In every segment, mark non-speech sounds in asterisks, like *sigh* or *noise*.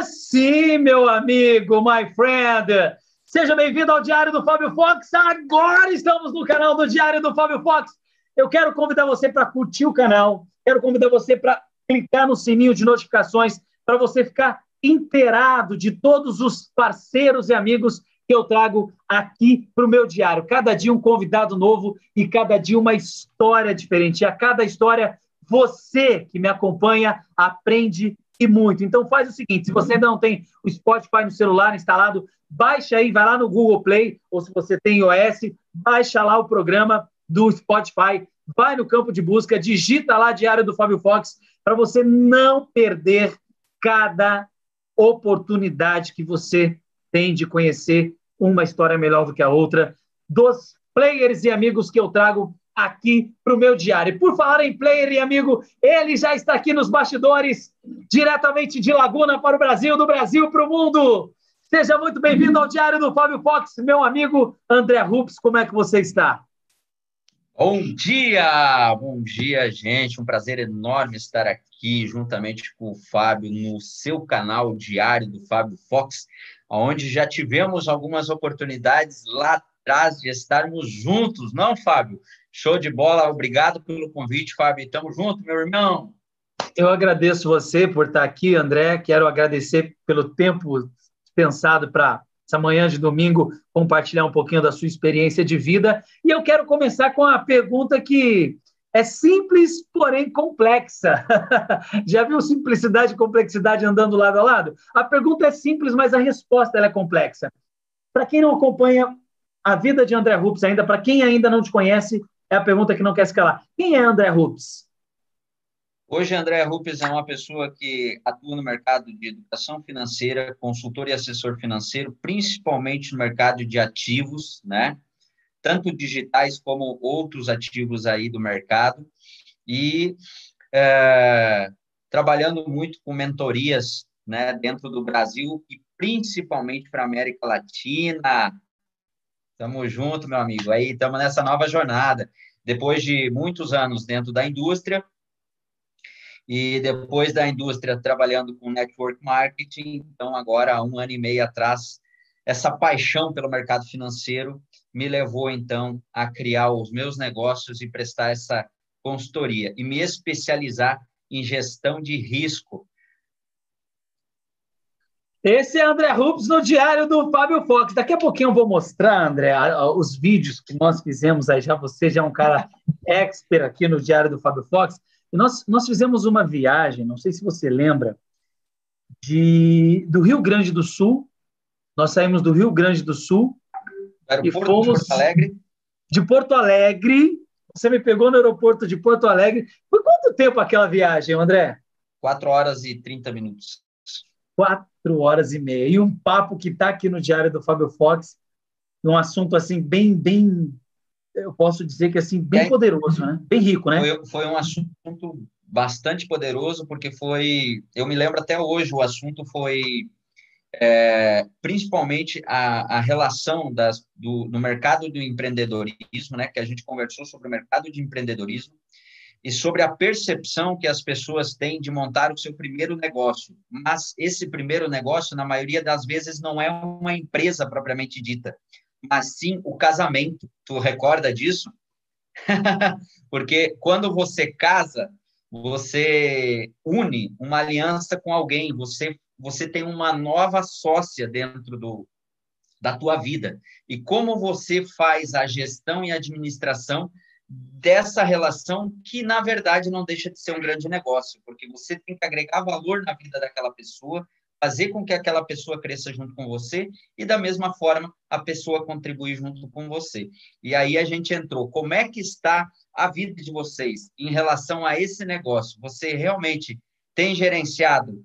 sim, meu amigo, my friend. Seja bem-vindo ao Diário do Fábio Fox. Agora estamos no canal do Diário do Fábio Fox. Eu quero convidar você para curtir o canal, quero convidar você para clicar no sininho de notificações para você ficar inteirado de todos os parceiros e amigos que eu trago aqui para o meu diário. Cada dia um convidado novo e cada dia uma história diferente. E a cada história, você que me acompanha aprende e muito. Então faz o seguinte: se você ainda não tem o Spotify no celular instalado, baixa aí, vai lá no Google Play, ou se você tem iOS, baixa lá o programa do Spotify, vai no campo de busca, digita lá Diário do Fábio Fox, para você não perder cada oportunidade que você tem de conhecer uma história melhor do que a outra dos players e amigos que eu trago aqui para o meu diário. Por falar em player e amigo, ele já está aqui nos bastidores, diretamente de Laguna para o Brasil, do Brasil para o mundo. Seja muito bem-vindo ao Diário do Fábio Fox, meu amigo André Rups, como é que você está? Bom dia, bom dia, gente. Um prazer enorme estar aqui juntamente com o Fábio no seu canal Diário do Fábio Fox, onde já tivemos algumas oportunidades lá atrás de estarmos juntos, não, Fábio? Show de bola, obrigado pelo convite, Fábio. Tamo junto, meu irmão. Eu agradeço você por estar aqui, André. Quero agradecer pelo tempo dispensado para essa manhã de domingo compartilhar um pouquinho da sua experiência de vida. E eu quero começar com a pergunta que é simples, porém complexa. *laughs* Já viu simplicidade e complexidade andando lado a lado? A pergunta é simples, mas a resposta é complexa. Para quem não acompanha a vida de André Rups ainda, para quem ainda não te conhece, é a pergunta que não quer escalar. Quem é André Rups? Hoje, André Rupes é uma pessoa que atua no mercado de educação financeira, consultor e assessor financeiro, principalmente no mercado de ativos, né? Tanto digitais como outros ativos aí do mercado. E é, trabalhando muito com mentorias né, dentro do Brasil e principalmente para a América Latina. Tamo junto, meu amigo. Aí estamos nessa nova jornada. Depois de muitos anos dentro da indústria, e depois da indústria trabalhando com network marketing, então agora há um ano e meio atrás, essa paixão pelo mercado financeiro me levou então a criar os meus negócios e prestar essa consultoria e me especializar em gestão de risco. Esse é André Rupes no diário do Fábio Fox. Daqui a pouquinho eu vou mostrar, André, os vídeos que nós fizemos aí. Já você já é um cara *laughs* expert aqui no diário do Fábio Fox. E nós, nós fizemos uma viagem, não sei se você lembra, de, do Rio Grande do Sul. Nós saímos do Rio Grande do Sul e fomos de Porto Alegre. De Porto Alegre. Você me pegou no aeroporto de Porto Alegre. Foi quanto tempo aquela viagem, André? Quatro horas e trinta minutos. Quatro horas e meia. E um papo que está aqui no Diário do Fábio Fox, num assunto assim bem, bem eu posso dizer que assim bem é, poderoso, né? Bem rico, né? Foi, foi, um assunto bastante poderoso porque foi, eu me lembro até hoje, o assunto foi é, principalmente a, a relação das, do, no mercado do empreendedorismo, né? Que a gente conversou sobre o mercado de empreendedorismo e sobre a percepção que as pessoas têm de montar o seu primeiro negócio. Mas esse primeiro negócio, na maioria das vezes, não é uma empresa propriamente dita mas sim o casamento. Tu recorda disso? *laughs* Porque quando você casa, você une uma aliança com alguém, você você tem uma nova sócia dentro do da tua vida. E como você faz a gestão e administração dessa relação que na verdade não deixa de ser um grande negócio, porque você tem que agregar valor na vida daquela pessoa, fazer com que aquela pessoa cresça junto com você e, da mesma forma, a pessoa contribuir junto com você. E aí a gente entrou. Como é que está a vida de vocês em relação a esse negócio? Você realmente tem gerenciado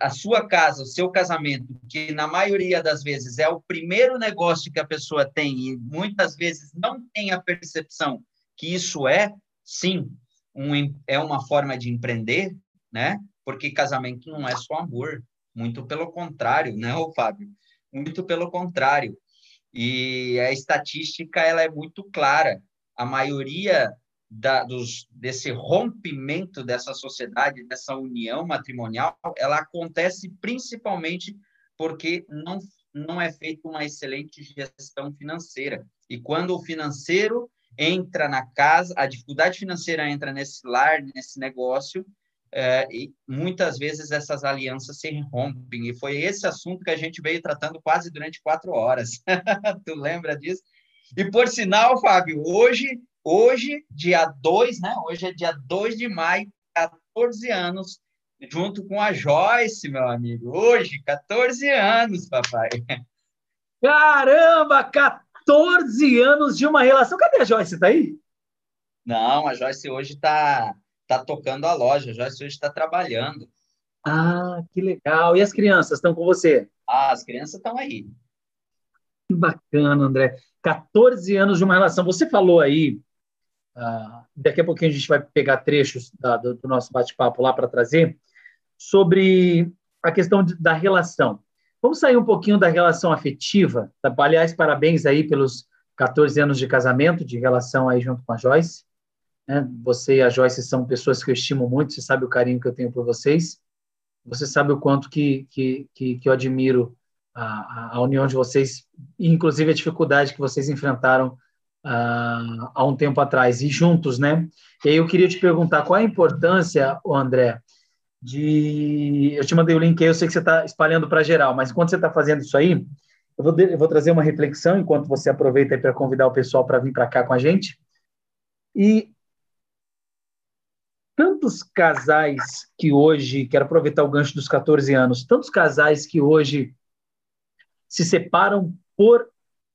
a sua casa, o seu casamento, que na maioria das vezes é o primeiro negócio que a pessoa tem e muitas vezes não tem a percepção que isso é, sim, um, é uma forma de empreender, né? Porque casamento não é só amor, muito pelo contrário, né, Fábio? Muito pelo contrário. E a estatística ela é muito clara. A maioria da, dos, desse rompimento dessa sociedade, dessa união matrimonial, ela acontece principalmente porque não, não é feita uma excelente gestão financeira. E quando o financeiro entra na casa, a dificuldade financeira entra nesse lar, nesse negócio, é, e muitas vezes essas alianças se rompem. E foi esse assunto que a gente veio tratando quase durante quatro horas. *laughs* tu lembra disso? E por sinal, Fábio, hoje, hoje, dia 2, né? Hoje é dia 2 de maio, 14 anos, junto com a Joyce, meu amigo. Hoje, 14 anos, papai. Caramba, 14 anos de uma relação. Cadê a Joyce? Tá aí? Não, a Joyce hoje está tá tocando a loja, a Joyce hoje está trabalhando. Ah, que legal. E as crianças estão com você? Ah, as crianças estão aí. Que bacana, André. 14 anos de uma relação. Você falou aí, uh, daqui a pouquinho a gente vai pegar trechos da, do, do, nosso bate-papo lá para trazer, sobre a questão de, da relação. Vamos sair um pouquinho da relação afetiva. Tá? Aliás, parabéns aí pelos 14 anos de casamento, de relação aí junto com a Joyce. Né? Você e a Joyce são pessoas que eu estimo muito, você sabe o carinho que eu tenho por vocês. Você sabe o quanto que, que, que, que eu admiro a, a, união de vocês, inclusive a dificuldade que vocês enfrentaram uh, há um tempo atrás, e juntos, né? E aí eu queria te perguntar qual a importância, André, de. Eu te mandei o link aí, eu sei que você está espalhando para geral, mas enquanto você está fazendo isso aí, eu vou, eu vou trazer uma reflexão enquanto você aproveita para convidar o pessoal para vir para cá com a gente. E tantos casais que hoje, quero aproveitar o gancho dos 14 anos, tantos casais que hoje se separam por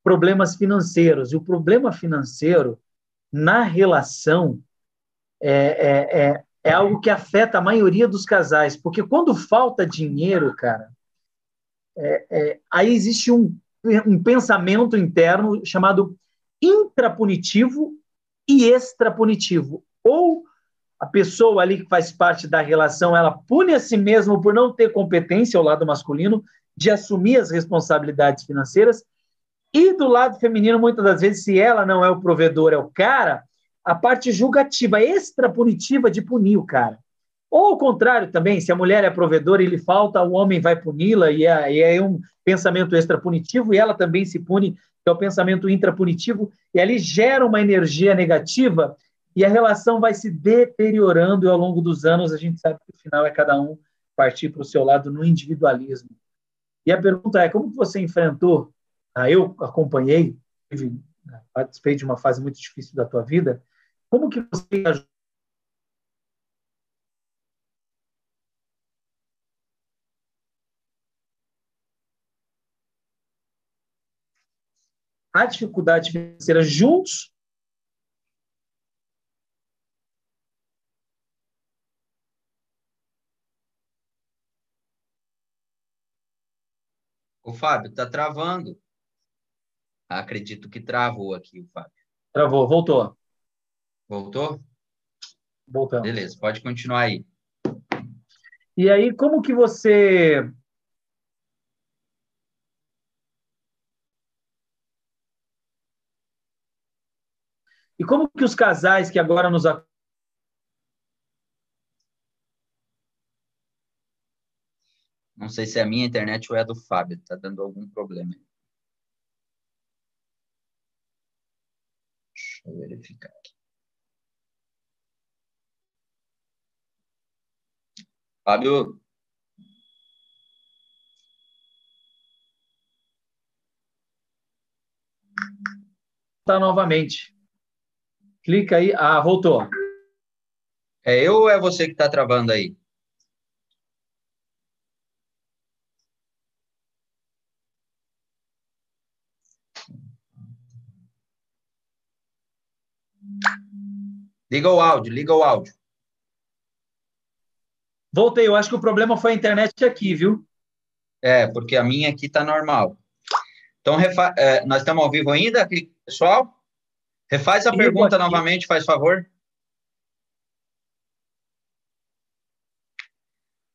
problemas financeiros. E o problema financeiro na relação é, é, é, é, algo que afeta a maioria dos casais, porque quando falta dinheiro, cara, é, é, aí existe um, um pensamento interno chamado intrapunitivo e extrapunitivo. Ou a pessoa ali que faz parte da relação, ela pune a si mesma por não ter competência ao lado masculino, de assumir as responsabilidades financeiras. E do lado feminino, muitas das vezes, se ela não é o provedor, é o cara, a parte julgativa, extra-punitiva de punir o cara. Ou ao contrário também, se a mulher é provedora e lhe falta, o homem vai puni-la, e é, é um pensamento extra-punitivo, e ela também se pune, que é o pensamento intrapunitivo, e ali gera uma energia negativa, e a relação vai se deteriorando, e ao longo dos anos a gente sabe que o final é cada um partir para o seu lado no individualismo. E a pergunta é, como você enfrentou, ah, eu acompanhei, participei de uma fase muito difícil da tua vida, como que você a dificuldade financeira juntos O Fábio, está travando. Acredito que travou aqui o Fábio. Travou, voltou. Voltou? Voltando. Beleza, pode continuar aí. E aí, como que você E como que os casais que agora nos Não sei se é a minha internet ou é a do Fábio, está dando algum problema. Deixa eu verificar aqui. Fábio. Tá novamente. Clica aí. Ah, voltou. É eu ou é você que está travando aí? Liga o áudio, liga o áudio. Voltei, eu acho que o problema foi a internet aqui, viu? É, porque a minha aqui tá normal. Então, refa... é, nós estamos ao vivo ainda, pessoal? Refaz a pergunta aqui. novamente, faz favor.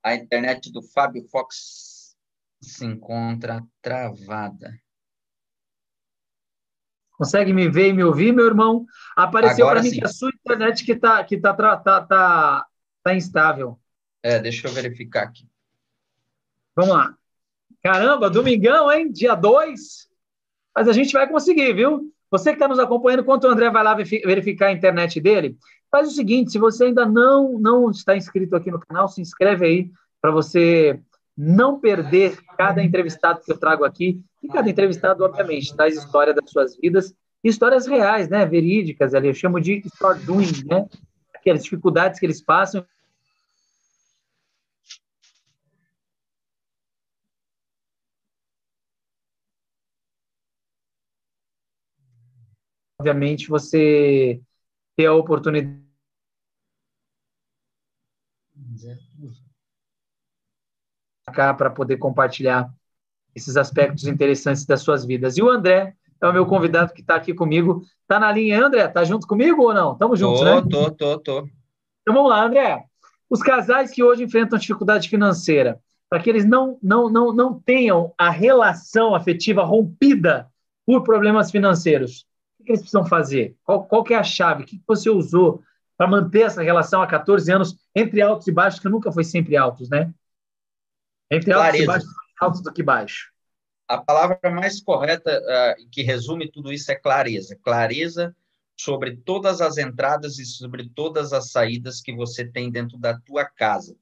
A internet do Fábio Fox se encontra travada. Consegue me ver e me ouvir, meu irmão? Apareceu para mim sim. que a sua internet que está que tá, tá, tá, tá instável. É, deixa eu verificar aqui. Vamos lá. Caramba, domingão, hein? Dia 2. Mas a gente vai conseguir, viu? Você que está nos acompanhando, enquanto o André vai lá verificar a internet dele, faz o seguinte: se você ainda não, não está inscrito aqui no canal, se inscreve aí para você não perder cada entrevistado que eu trago aqui. E cada entrevistado, obviamente, traz história das suas vidas, histórias reais, né? Verídicas ali. Eu chamo de story doing, né? Aquelas dificuldades que eles passam obviamente, você ter a oportunidade para poder compartilhar esses aspectos interessantes das suas vidas. E o André é o meu convidado que está aqui comigo. Está na linha, André? Está junto comigo ou não? Estamos juntos, tô, né? Tô, tô, tô. Então vamos lá, André. Os casais que hoje enfrentam dificuldade financeira, para que eles não, não, não, não tenham a relação afetiva rompida por problemas financeiros, que eles precisam fazer? Qual, qual que é a chave? O que você usou para manter essa relação há 14 anos entre altos e baixos, que nunca foi sempre altos, né? Entre altos Clareza. e baixos, altos do que baixo. A palavra mais correta uh, que resume tudo isso é clareza. Clareza sobre todas as entradas e sobre todas as saídas que você tem dentro da tua casa.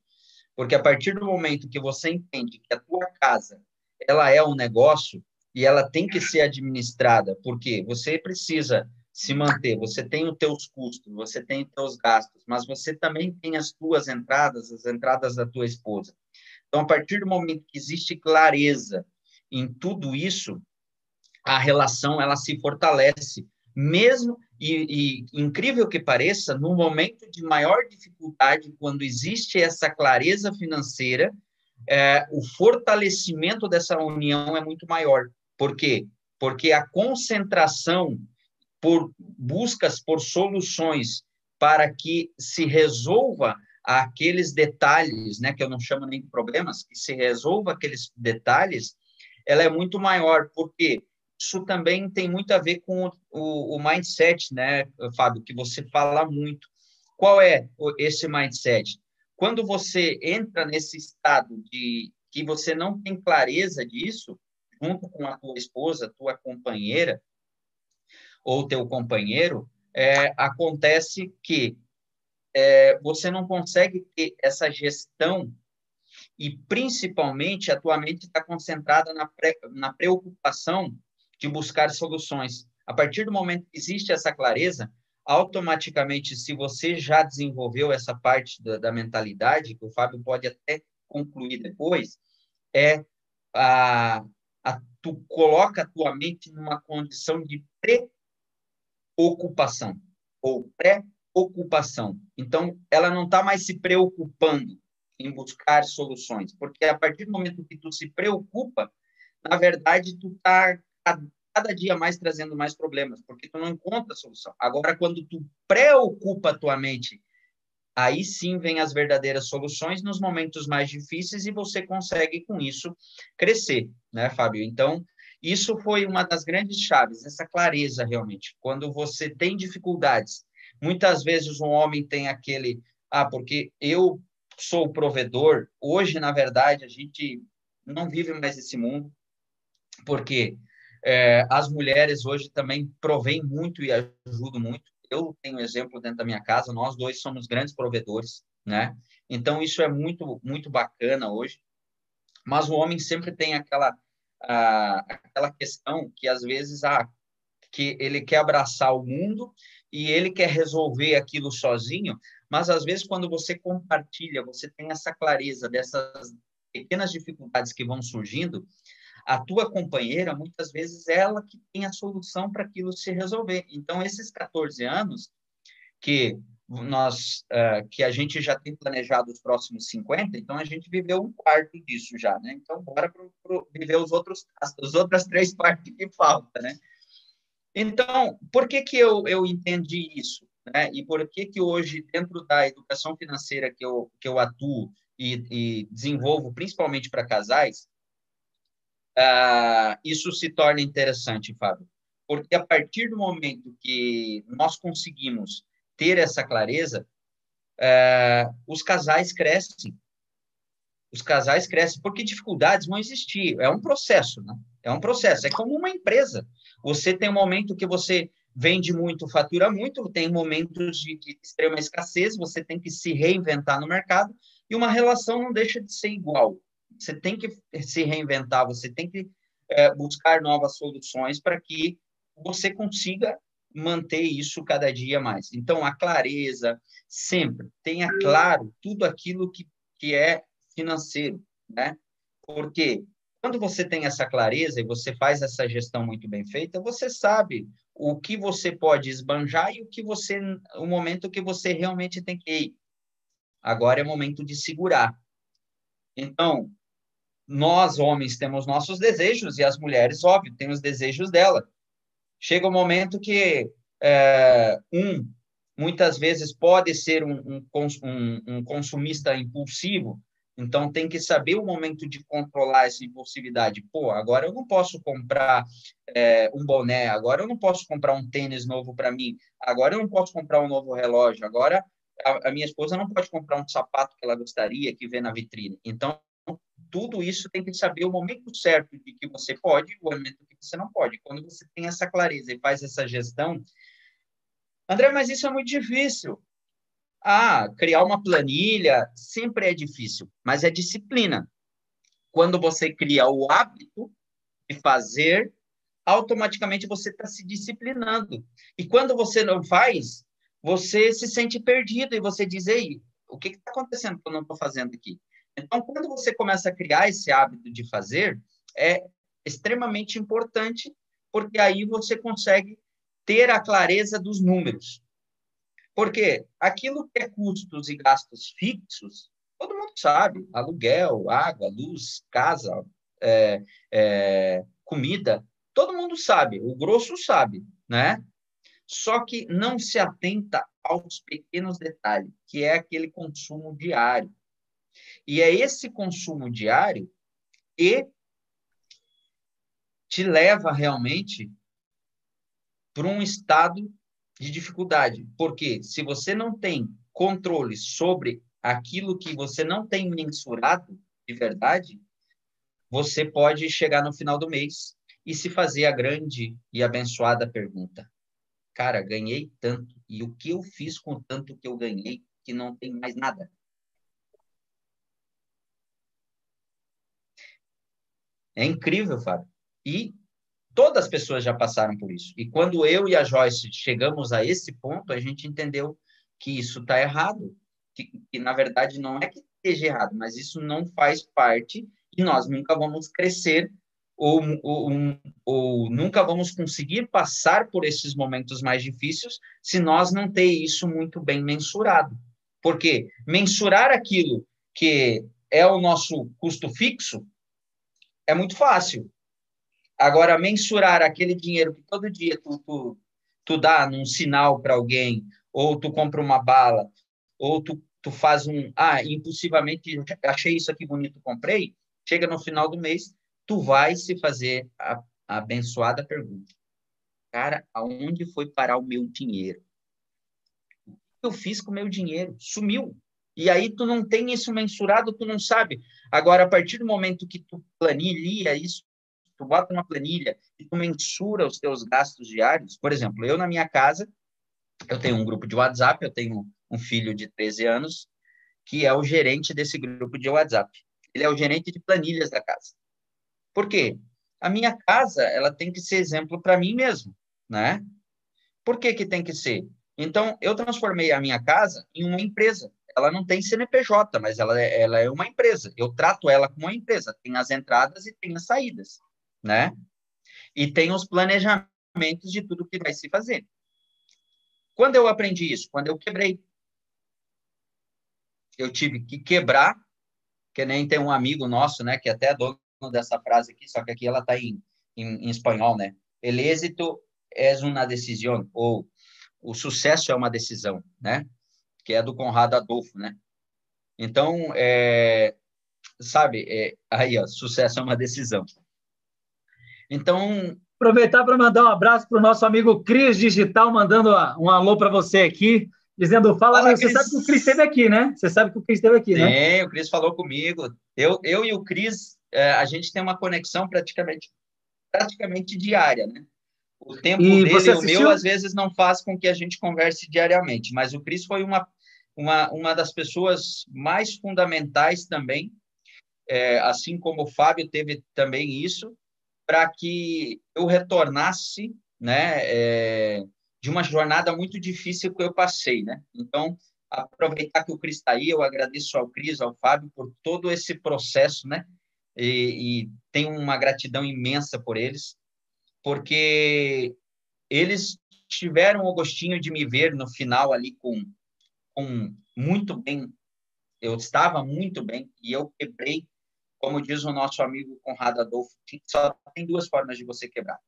Porque a partir do momento que você entende que a tua casa ela é um negócio e ela tem que ser administrada, porque você precisa se manter, você tem os teus custos, você tem os teus gastos, mas você também tem as tuas entradas, as entradas da tua esposa. Então, a partir do momento que existe clareza em tudo isso, a relação ela se fortalece, mesmo e, e, incrível que pareça, no momento de maior dificuldade, quando existe essa clareza financeira, é, o fortalecimento dessa união é muito maior. Por quê? Porque a concentração por buscas por soluções para que se resolva aqueles detalhes, né, que eu não chamo nem de problemas, que se resolva aqueles detalhes, ela é muito maior, porque isso também tem muito a ver com o, o mindset, né, Fábio, que você fala muito. Qual é esse mindset? Quando você entra nesse estado de que você não tem clareza disso, junto com a tua esposa, tua companheira, ou teu companheiro, é, acontece que é, você não consegue ter essa gestão e, principalmente, a tua mente está concentrada na, pre, na preocupação de buscar soluções. A partir do momento que existe essa clareza, automaticamente, se você já desenvolveu essa parte da, da mentalidade, que o Fábio pode até concluir depois, é a, a, tu coloca a tua mente numa condição de pre ocupação ou pré-ocupação. Então, ela não está mais se preocupando em buscar soluções, porque a partir do momento que tu se preocupa, na verdade, tu está cada dia mais trazendo mais problemas, porque tu não encontra solução. Agora, quando tu preocupa a tua mente, aí sim vem as verdadeiras soluções nos momentos mais difíceis e você consegue com isso crescer, né, Fábio? Então, isso foi uma das grandes chaves, essa clareza realmente. Quando você tem dificuldades, muitas vezes um homem tem aquele, ah, porque eu sou o provedor. Hoje, na verdade, a gente não vive mais esse mundo, porque é, as mulheres hoje também provêm muito e ajudam muito. Eu tenho exemplo dentro da minha casa, nós dois somos grandes provedores, né? Então, isso é muito, muito bacana hoje. Mas o homem sempre tem aquela ah, aquela questão que às vezes ah, que ele quer abraçar o mundo e ele quer resolver aquilo sozinho, mas às vezes quando você compartilha, você tem essa clareza dessas pequenas dificuldades que vão surgindo, a tua companheira muitas vezes é ela que tem a solução para aquilo se resolver. Então esses 14 anos que nós uh, que a gente já tem planejado os próximos 50, então a gente viveu um quarto disso já, né? Então bora pro, pro viver os outros as, as outras três *laughs* partes que faltam, né? Então, por que que eu, eu entendi isso, né? E por que que hoje dentro da educação financeira que eu que eu atuo e, e desenvolvo principalmente para casais, uh, isso se torna interessante, Fábio? Porque a partir do momento que nós conseguimos ter essa clareza, é, os casais crescem. Os casais crescem porque dificuldades vão existir. É um processo, né? É um processo. É como uma empresa. Você tem um momento que você vende muito, fatura muito, tem momentos de, de extrema escassez, você tem que se reinventar no mercado e uma relação não deixa de ser igual. Você tem que se reinventar, você tem que é, buscar novas soluções para que você consiga manter isso cada dia mais. Então, a clareza, sempre, tenha claro tudo aquilo que, que é financeiro, né? Porque quando você tem essa clareza e você faz essa gestão muito bem feita, você sabe o que você pode esbanjar e o que você, o momento que você realmente tem que ir. Agora é momento de segurar. Então, nós homens temos nossos desejos e as mulheres, óbvio, têm os desejos dela chega um momento que é, um muitas vezes pode ser um, um, um, um, consumista impulsivo, então tem que saber o momento de controlar essa impulsividade. Pô, agora eu não posso comprar é, um boné, agora eu não posso comprar um tênis novo para mim, agora eu não posso comprar um novo relógio, agora a, a minha esposa não pode comprar um sapato que ela gostaria que vê na vitrine. Então tudo isso tem que saber o momento certo de que você pode o momento que você não pode. Quando você tem essa clareza e faz essa gestão, André, mas isso é muito difícil. Ah, criar uma planilha sempre é difícil, mas é disciplina. Quando você cria o hábito de fazer, automaticamente você está se disciplinando. E quando você não faz, você se sente perdido e você diz: Ei, o que está acontecendo que eu não estou fazendo aqui? Então, quando você começa a criar esse hábito de fazer, é extremamente importante, porque aí você consegue ter a clareza dos números. Porque aquilo que é custos e gastos fixos, todo mundo sabe: aluguel, água, luz, casa, é, é, comida, todo mundo sabe, o grosso sabe, né? Só que não se atenta aos pequenos detalhes, que é aquele consumo diário. E é esse consumo diário que te leva realmente para um estado de dificuldade. Porque se você não tem controle sobre aquilo que você não tem mensurado de verdade, você pode chegar no final do mês e se fazer a grande e abençoada pergunta: Cara, ganhei tanto, e o que eu fiz com tanto que eu ganhei que não tem mais nada? É incrível, Fábio. E todas as pessoas já passaram por isso. E quando eu e a Joyce chegamos a esse ponto, a gente entendeu que isso está errado. Que, que, na verdade, não é que esteja errado, mas isso não faz parte e nós nunca vamos crescer ou, ou, ou, nunca vamos conseguir passar por esses momentos mais difíceis se nós não ter isso muito bem mensurado. Porque mensurar aquilo que é o nosso custo fixo é muito fácil. Agora, mensurar aquele dinheiro que todo dia tu, tu, tu dá num sinal para alguém, ou tu compra uma bala, ou tu, tu faz um, ah, impulsivamente, achei isso aqui bonito, comprei, chega no final do mês, tu vai se fazer a, a abençoada pergunta. Cara, aonde foi parar o meu dinheiro? O que eu fiz com o meu dinheiro? Sumiu. E aí tu não tem isso mensurado, tu não sabe. Agora, a partir do momento que tu planilha isso, tu bota uma planilha e tu mensura os teus gastos diários, por exemplo, eu na minha casa, eu tenho um grupo de WhatsApp, eu tenho um filho de 13 anos, que é o gerente desse grupo de WhatsApp. Ele é o gerente de planilhas da casa. Por quê? A minha casa, ela tem que ser exemplo para mim mesmo, né? Por que que tem que ser? Então, eu transformei a minha casa em uma empresa ela não tem CNPJ, mas ela, é, ela é uma empresa. Eu trato ela como uma empresa. Tem as entradas e tem as saídas, né? E tem os planejamentos de tudo que vai se fazer. Quando eu aprendi isso? Quando eu quebrei. Eu tive que quebrar, que nem tem um amigo nosso, né, que até é dono dessa frase aqui, só que aqui ela está em, em, em espanhol, né? El êxito é uma decisão, ou o sucesso é uma decisão, né? Que é do Conrado Adolfo, né? Então, é, sabe, é, aí, ó, sucesso é uma decisão. Então, Aproveitar para mandar um abraço para o nosso amigo Cris Digital, mandando um alô para você aqui, dizendo: Fala, Fala você sabe que o Cris esteve aqui, né? Você sabe que o Cris esteve aqui, Sim, né? Sim, o Cris falou comigo. Eu, eu e o Cris, é, a gente tem uma conexão praticamente, praticamente diária, né? O tempo e dele e o meu, às vezes, não faz com que a gente converse diariamente, mas o Cris foi uma, uma, uma das pessoas mais fundamentais também, é, assim como o Fábio teve também isso, para que eu retornasse, né, é, de uma jornada muito difícil que eu passei, né? Então, aproveitar que o Cris está aí, eu agradeço ao Cris, ao Fábio, por todo esse processo, né? E, e tenho uma gratidão imensa por eles, porque eles tiveram o gostinho de me ver no final ali com, com muito bem, eu estava muito bem, e eu quebrei como diz o nosso amigo Conrado Adolfo, só tem duas formas de você quebrar.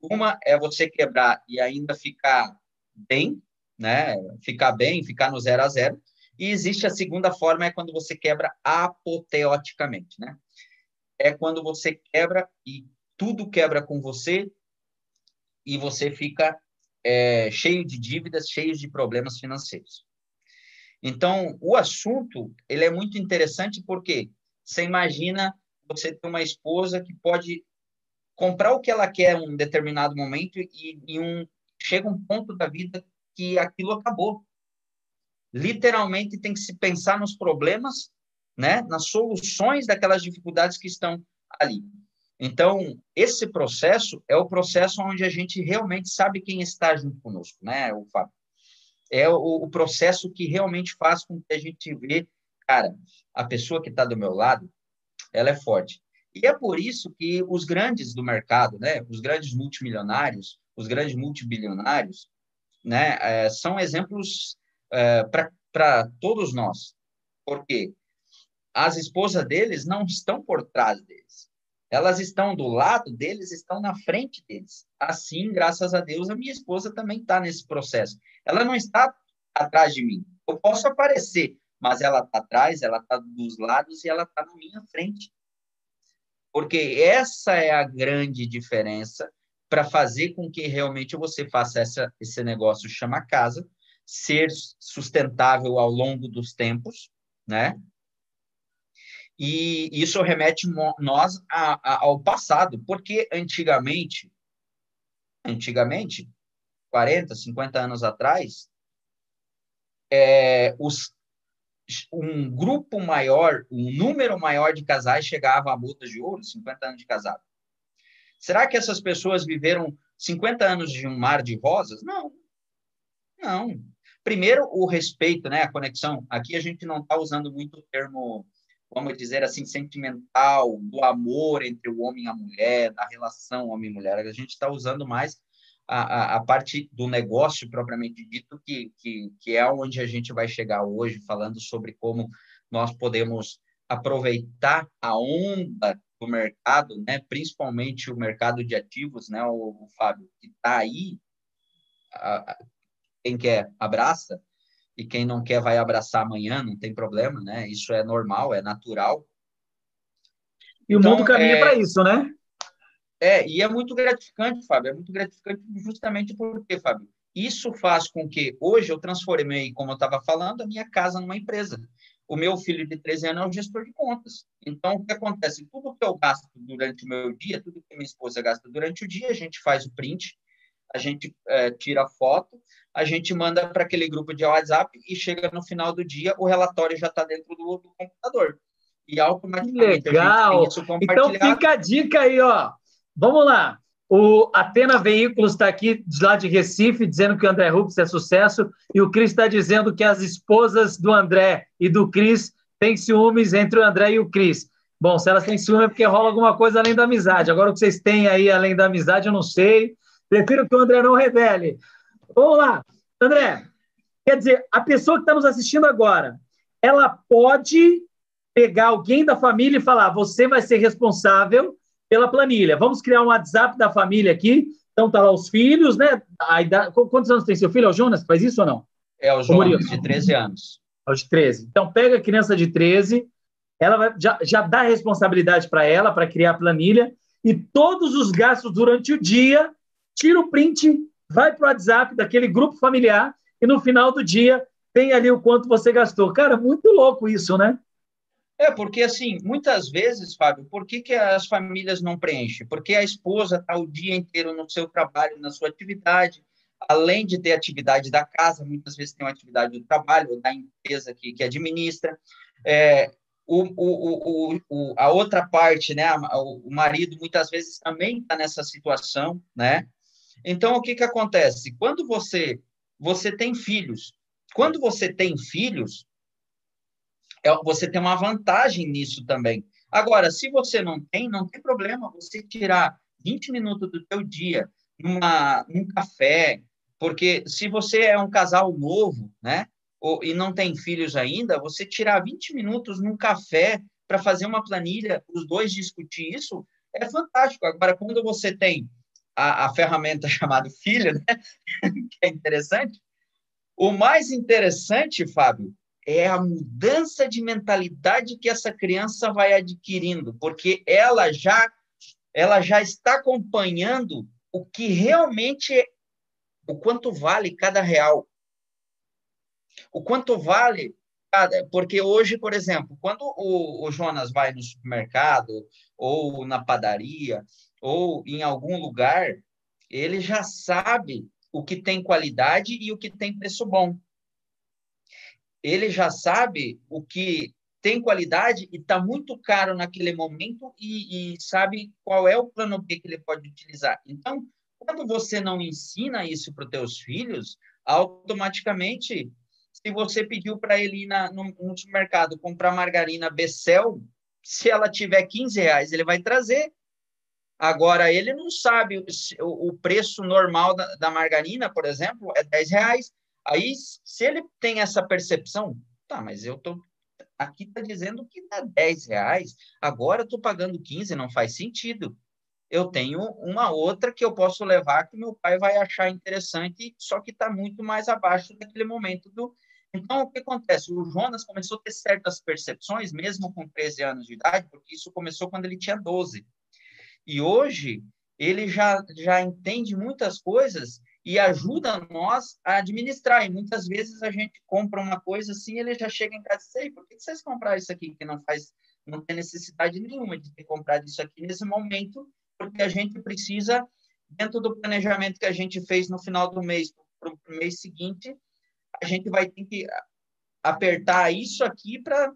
Uma é você quebrar e ainda ficar bem, né? Ficar bem, ficar no zero a zero. E existe a segunda forma, é quando você quebra apoteoticamente, né? É quando você quebra e tudo quebra com você e você fica é, cheio de dívidas, cheio de problemas financeiros. Então, o assunto ele é muito interessante porque você imagina você ter uma esposa que pode comprar o que ela quer em um determinado momento e, um, chega um ponto da vida que aquilo acabou. Literalmente tem que se pensar nos problemas, né, nas soluções daquelas dificuldades que estão ali. Então, esse processo é o processo onde a gente realmente sabe quem está junto conosco, né, o Fábio? É o, o processo que realmente faz com que a gente vê cara, a pessoa que está do meu lado, ela é forte. E é por isso que os grandes do mercado, né, os grandes multimilionários, os grandes multibilionários, né, é, são exemplos é, para todos nós. Porque as esposas deles não estão por trás deles. Elas estão do lado deles, estão na frente deles. Assim, graças a Deus, a minha esposa também está nesse processo. Ela não está atrás de mim. Eu posso aparecer, mas ela está atrás, ela está dos lados e ela está na minha frente. Porque essa é a grande diferença para fazer com que realmente você faça essa, esse negócio chama casa, ser sustentável ao longo dos tempos, né? E isso remete nós a, a, ao passado, porque antigamente, antigamente, 40, 50 anos atrás, é, os um grupo maior, um número maior de casais chegava a bodas de ouro, 50 anos de casado. Será que essas pessoas viveram 50 anos de um mar de rosas? Não. Não. Primeiro, o respeito, né, a conexão. Aqui a gente não está usando muito o termo, vamos dizer assim, sentimental, do amor entre o homem e a mulher, da relação homem e mulher. A gente está usando mais a, a, parte do negócio propriamente dito, que, que, que é onde a gente vai chegar hoje, falando sobre como nós podemos aproveitar a onda do mercado, né, principalmente o mercado de ativos, né, o, o Fábio, que está aí, a, a, quem quer abraça, e quem não quer vai abraçar amanhã, não tem problema, né, isso é normal, é natural. E então, o mundo caminha é... para isso, né? É, e é muito gratificante, Fábio, é muito gratificante justamente porque, Fábio, isso faz com que hoje eu transformei, como eu estava falando, a minha casa numa empresa. O meu filho de 13 anos é um gestor de contas. Então, o que acontece? Tudo que eu gasto durante o meu dia, tudo que minha esposa gasta durante o dia, a gente faz o print, a gente é, tira a foto, a gente manda para aquele grupo de WhatsApp e chega no final do dia, o relatório já está dentro do, do, computador. E automaticamente Legal. Então, fica a dica aí, ó Vamos lá. O Atena Veículos está aqui de lá de Recife, dizendo que o André Rubens é sucesso, e o Cris está dizendo que as esposas do André e do Cris têm ciúmes entre o André e o Cris. Bom, se elas têm ciúme é porque rola alguma coisa além da amizade. Agora, o que vocês têm aí além da amizade, eu não sei. Prefiro que o André não revele. Vamos lá. André, quer dizer, a pessoa que está nos assistindo agora, ela pode pegar alguém da família e falar: você vai ser responsável pela planilha. Vamos criar um WhatsApp da família aqui. Então tá lá os filhos, né? Idade... Quantos anos tem seu filho? É o Jonas? Faz isso ou não? É o Jonas, de 13 anos. É o de 13. Então pega a criança de 13, ela vai, já, já dá responsabilidade para ela, para criar a planilha, e todos os gastos durante o dia, tira o print, vai para o WhatsApp daquele grupo familiar e no final do dia tem ali o quanto você gastou. Cara, muito louco isso, né? É, porque assim, muitas vezes, Fábio, por que, que as famílias não preenchem? Porque a esposa está o dia inteiro no seu trabalho, na sua atividade, além de ter atividade da casa, muitas vezes tem uma atividade do trabalho, da empresa que, que administra. É, o, o, o, a outra parte, né, o marido muitas vezes também está nessa situação, né? Então, o que, que acontece? Quando você, você tem filhos, quando você tem filhos, é, você tem uma vantagem nisso também. Agora, se você não tem, não tem problema você tirar 20 minutos do teu dia numa, num café, porque se você é um casal novo, né, ou, e não tem filhos ainda, você tirar 20 minutos num café para fazer uma planilha, os dois discutir isso, é fantástico. Agora, quando você tem a, a ferramenta *laughs* chamada filho, né, que é interessante, o mais interessante, Fábio, é a mudança de mentalidade que essa criança vai adquirindo, porque ela já ela já está acompanhando o que realmente é, o quanto vale cada real. O quanto vale cada, porque hoje, por exemplo, quando o, o Jonas vai no supermercado ou na padaria ou em algum lugar, ele já sabe o que tem qualidade e o que tem preço bom ele já sabe o que tem qualidade e está muito caro naquele momento e, e, sabe qual é o plano B que ele pode utilizar. Então, quando você não ensina isso para os teus filhos, automaticamente, se você pediu para ele ir na, no, no supermercado comprar margarina Becel, se ela tiver 15 reais, ele vai trazer. Agora, ele não sabe o, preço normal da, da margarina, por exemplo, é 10 reais. Aí, se ele tem essa percepção, tá, mas eu tô aqui está dizendo que dá 10 reais, agora estou pagando 15, não faz sentido. Eu tenho uma outra que eu posso levar que meu pai vai achar interessante, só que está muito mais abaixo daquele momento do. Então, o que acontece? O Jonas começou a ter certas percepções, mesmo com 13 anos de idade, porque isso começou quando ele tinha 12. E hoje, ele já, já entende muitas coisas e ajuda nós a administrar. E muitas vezes a gente compra uma coisa assim, ele já chega em casa e diz, por que vocês compraram isso aqui que não faz, não tem necessidade nenhuma de ter comprado isso aqui nesse momento, porque a gente precisa, dentro do planejamento que a gente fez no final do mês, para o mês seguinte, a gente vai ter que apertar isso aqui para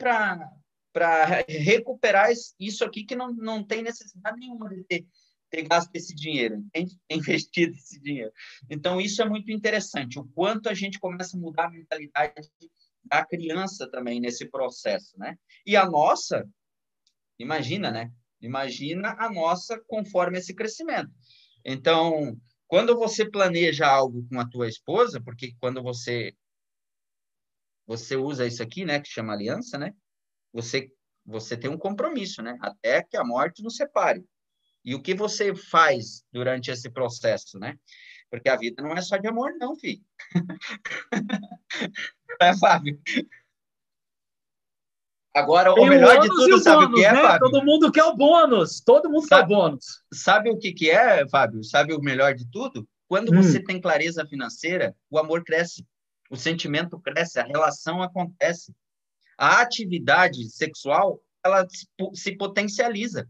recuperar isso aqui que não, não tem necessidade nenhuma de ter ter gasto esse dinheiro, *laughs* investido esse dinheiro. Então, isso é muito interessante, o quanto a gente começa a mudar a mentalidade da criança também nesse processo, né? E a nossa, imagina, né? Imagina a nossa conforme esse crescimento. Então, quando você planeja algo com a tua esposa, porque quando você você usa isso aqui, né, que chama aliança, né? Você você tem um compromisso, né? Até que a morte nos separe. E o que você faz durante esse processo, né? Porque a vida não é só de amor, não, filho. *laughs* é, Fábio? Agora, Tem o melhor de tudo, sabe o que é, né? Fábio? Todo mundo quer o bônus. Todo mundo sabe, quer o bônus. Sabe o que, que é, Fábio? Sabe o melhor de tudo? Quando hum. você tem clareza financeira, o amor cresce, o sentimento cresce, a relação acontece. A atividade sexual, ela se potencializa.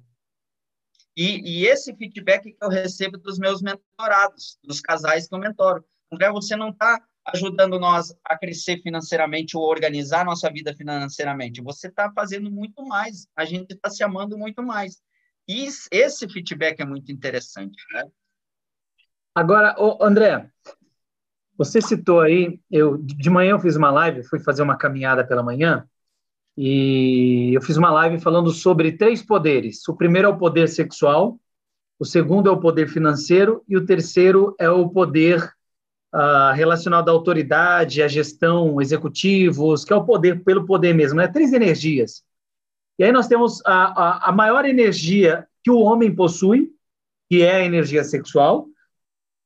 E, e, esse feedback que eu recebo dos meus mentorados, dos casais que eu mentoro. André, você não está ajudando nós a crescer financeiramente ou organizar nossa vida financeiramente. Você está fazendo muito mais. A gente está se amando muito mais. E esse feedback é muito interessante. Né? Agora, André, você citou aí, eu de manhã eu fiz uma live, fui fazer uma caminhada pela manhã, e eu fiz uma live falando sobre três poderes. O primeiro é o poder sexual, o segundo é o poder financeiro e o terceiro é o poder uh, relacionado à autoridade, à gestão, executivos, que é o poder pelo poder mesmo, né? Três energias. E aí nós temos a, a, a maior energia que o homem possui, que é a energia sexual,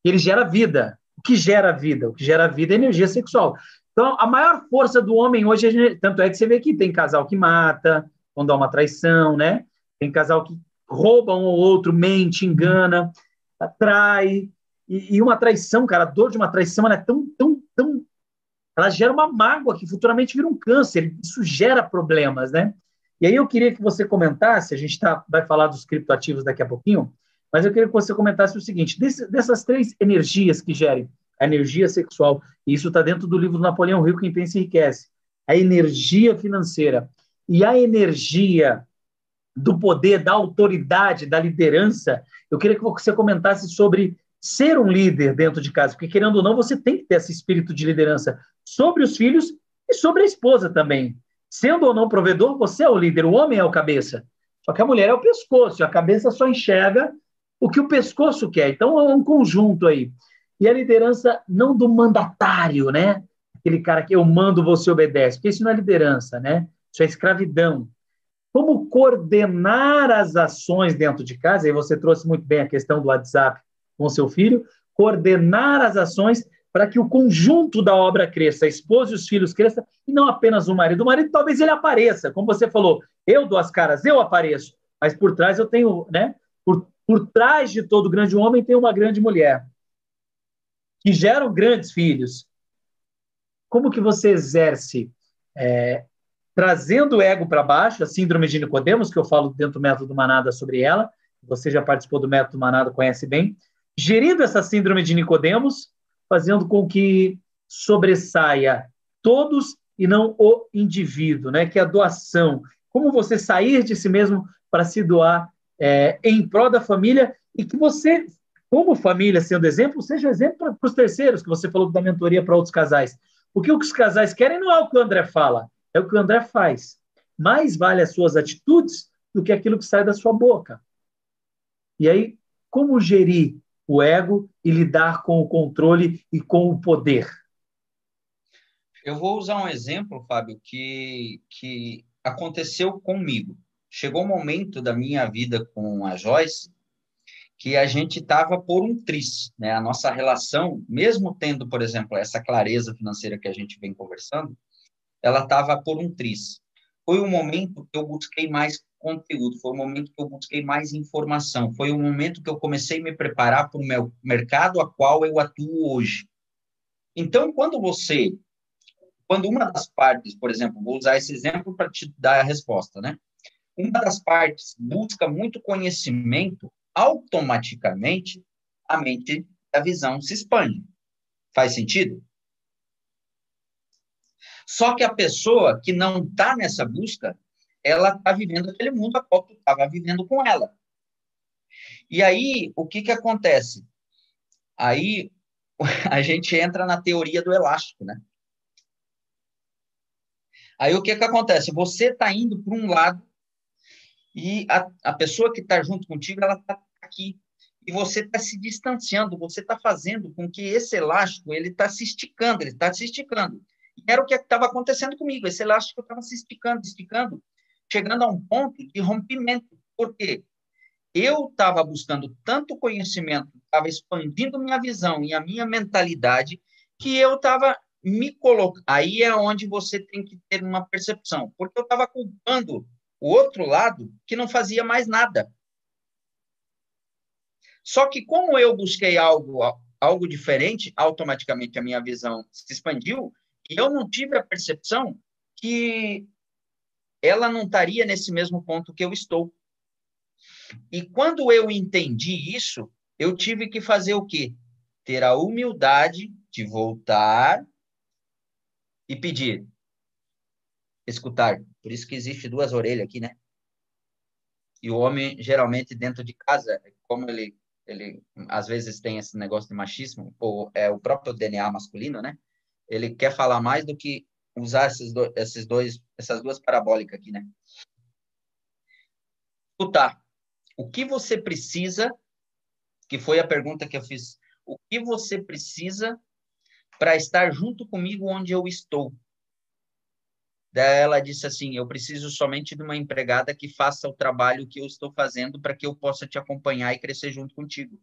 ele gera vida. O que gera vida? O que gera vida é energia sexual. Então, a maior força do homem hoje, é, tanto é que você vê que tem casal que mata, quando há uma traição, né? Tem casal que rouba um ou outro, mente, engana, atrai. E, e, uma traição, cara, a dor de uma traição ela é tão, tão, tão. Ela gera uma mágoa que futuramente vira um câncer. Isso gera problemas, né? E aí eu queria que você comentasse, a gente tá, vai falar dos criptoativos daqui a pouquinho, mas eu queria que você comentasse o seguinte: desse, dessas três energias que gerem a energia sexual, e isso está dentro do livro do Napoleão Hill, Quem Pensa Enriquece, a energia financeira e a energia do poder, da autoridade, da liderança, eu queria que você comentasse sobre ser um líder dentro de casa, porque querendo ou não, você tem que ter esse espírito de liderança sobre os filhos e sobre a esposa também. Sendo ou não provedor, você é o líder, o homem é o cabeça. Só que a mulher é o pescoço, a cabeça só enxerga o que o pescoço quer. Então é um conjunto aí. E a liderança não do mandatário, né? Aquele cara que eu mando, você obedece, porque isso não é liderança, né? Isso é escravidão. Como coordenar as ações dentro de casa? E você trouxe muito bem a questão do WhatsApp com seu filho. Coordenar as ações para que o conjunto da obra cresça, a esposa e os filhos cresçam, e não apenas o marido. O marido talvez ele apareça, como você falou, eu dou as caras, eu apareço, mas por trás eu tenho, né? Por, por trás de todo grande homem tem uma grande mulher, que geram grandes filhos. Como que você exerce é, trazendo o ego para baixo, a síndrome de Nicodemos, que eu falo dentro do método Manada sobre ela, você já participou do método Manada, conhece bem, gerindo essa síndrome de Nicodemos, fazendo com que sobressaia todos e não o indivíduo, né? Que é a doação. Como você sair de si mesmo para se doar é, em prol da família e que você, como família, sendo exemplo, seja exemplo para os terceiros, que você falou da mentoria para outros casais. Porque o que os casais querem não é o que o André fala, é o que o André faz. Mais vale as suas atitudes do que aquilo que sai da sua boca. E aí, como gerir o ego e lidar com o controle e com o poder? Eu vou usar um exemplo, Fábio, que, que aconteceu comigo. Chegou um momento da minha vida com a Joyce que a gente estava por um tris, né? A nossa relação, mesmo tendo, por exemplo, essa clareza financeira que a gente vem conversando, ela estava por um tris. Foi um momento que eu busquei mais conteúdo, foi um momento que eu busquei mais informação, foi um momento que eu comecei a me preparar para o meu mercado a qual eu atuo hoje. Então, quando você, quando uma das partes, por exemplo, vou usar esse exemplo para te dar a resposta, né? Uma das partes busca muito conhecimento, automaticamente a mente a visão se expande. Faz sentido? Só que a pessoa que não está nessa busca, ela está vivendo aquele mundo a qual tu estava vivendo com ela. E aí, o que, que acontece? Aí *laughs* a gente entra na teoria do elástico, né? Aí o que, que acontece? Você está indo para um lado e a, a pessoa que está junto contigo, ela está aqui. E você está se distanciando, você está fazendo com que esse elástico ele está se esticando, ele está se esticando. Era o que estava acontecendo comigo. Esse elástico estava se esticando, esticando, chegando a um ponto de rompimento. Por quê? Eu estava buscando tanto conhecimento, estava expandindo minha visão e a minha mentalidade, que eu estava me colocando. Aí é onde você tem que ter uma percepção, porque eu estava culpando o outro lado que não fazia mais nada. Só que como eu busquei algo algo diferente, automaticamente a minha visão se expandiu e eu não tive a percepção que ela não estaria nesse mesmo ponto que eu estou. E quando eu entendi isso, eu tive que fazer o quê? Ter a humildade de voltar e pedir. Escutar. Por isso que existe duas orelhas aqui, né? E o homem, geralmente, dentro de casa, como ele, ele às vezes tem esse negócio de machismo, ou é o próprio DNA masculino, né? ele quer falar mais do que usar esses, do, esses dois, essas duas parabólicas aqui, né? Escutar. O que você precisa, que foi a pergunta que eu fiz, o que você precisa para estar junto comigo onde eu estou? Daí ela disse assim: Eu preciso somente de uma empregada que faça o trabalho que eu estou fazendo para que eu possa te acompanhar e crescer junto contigo.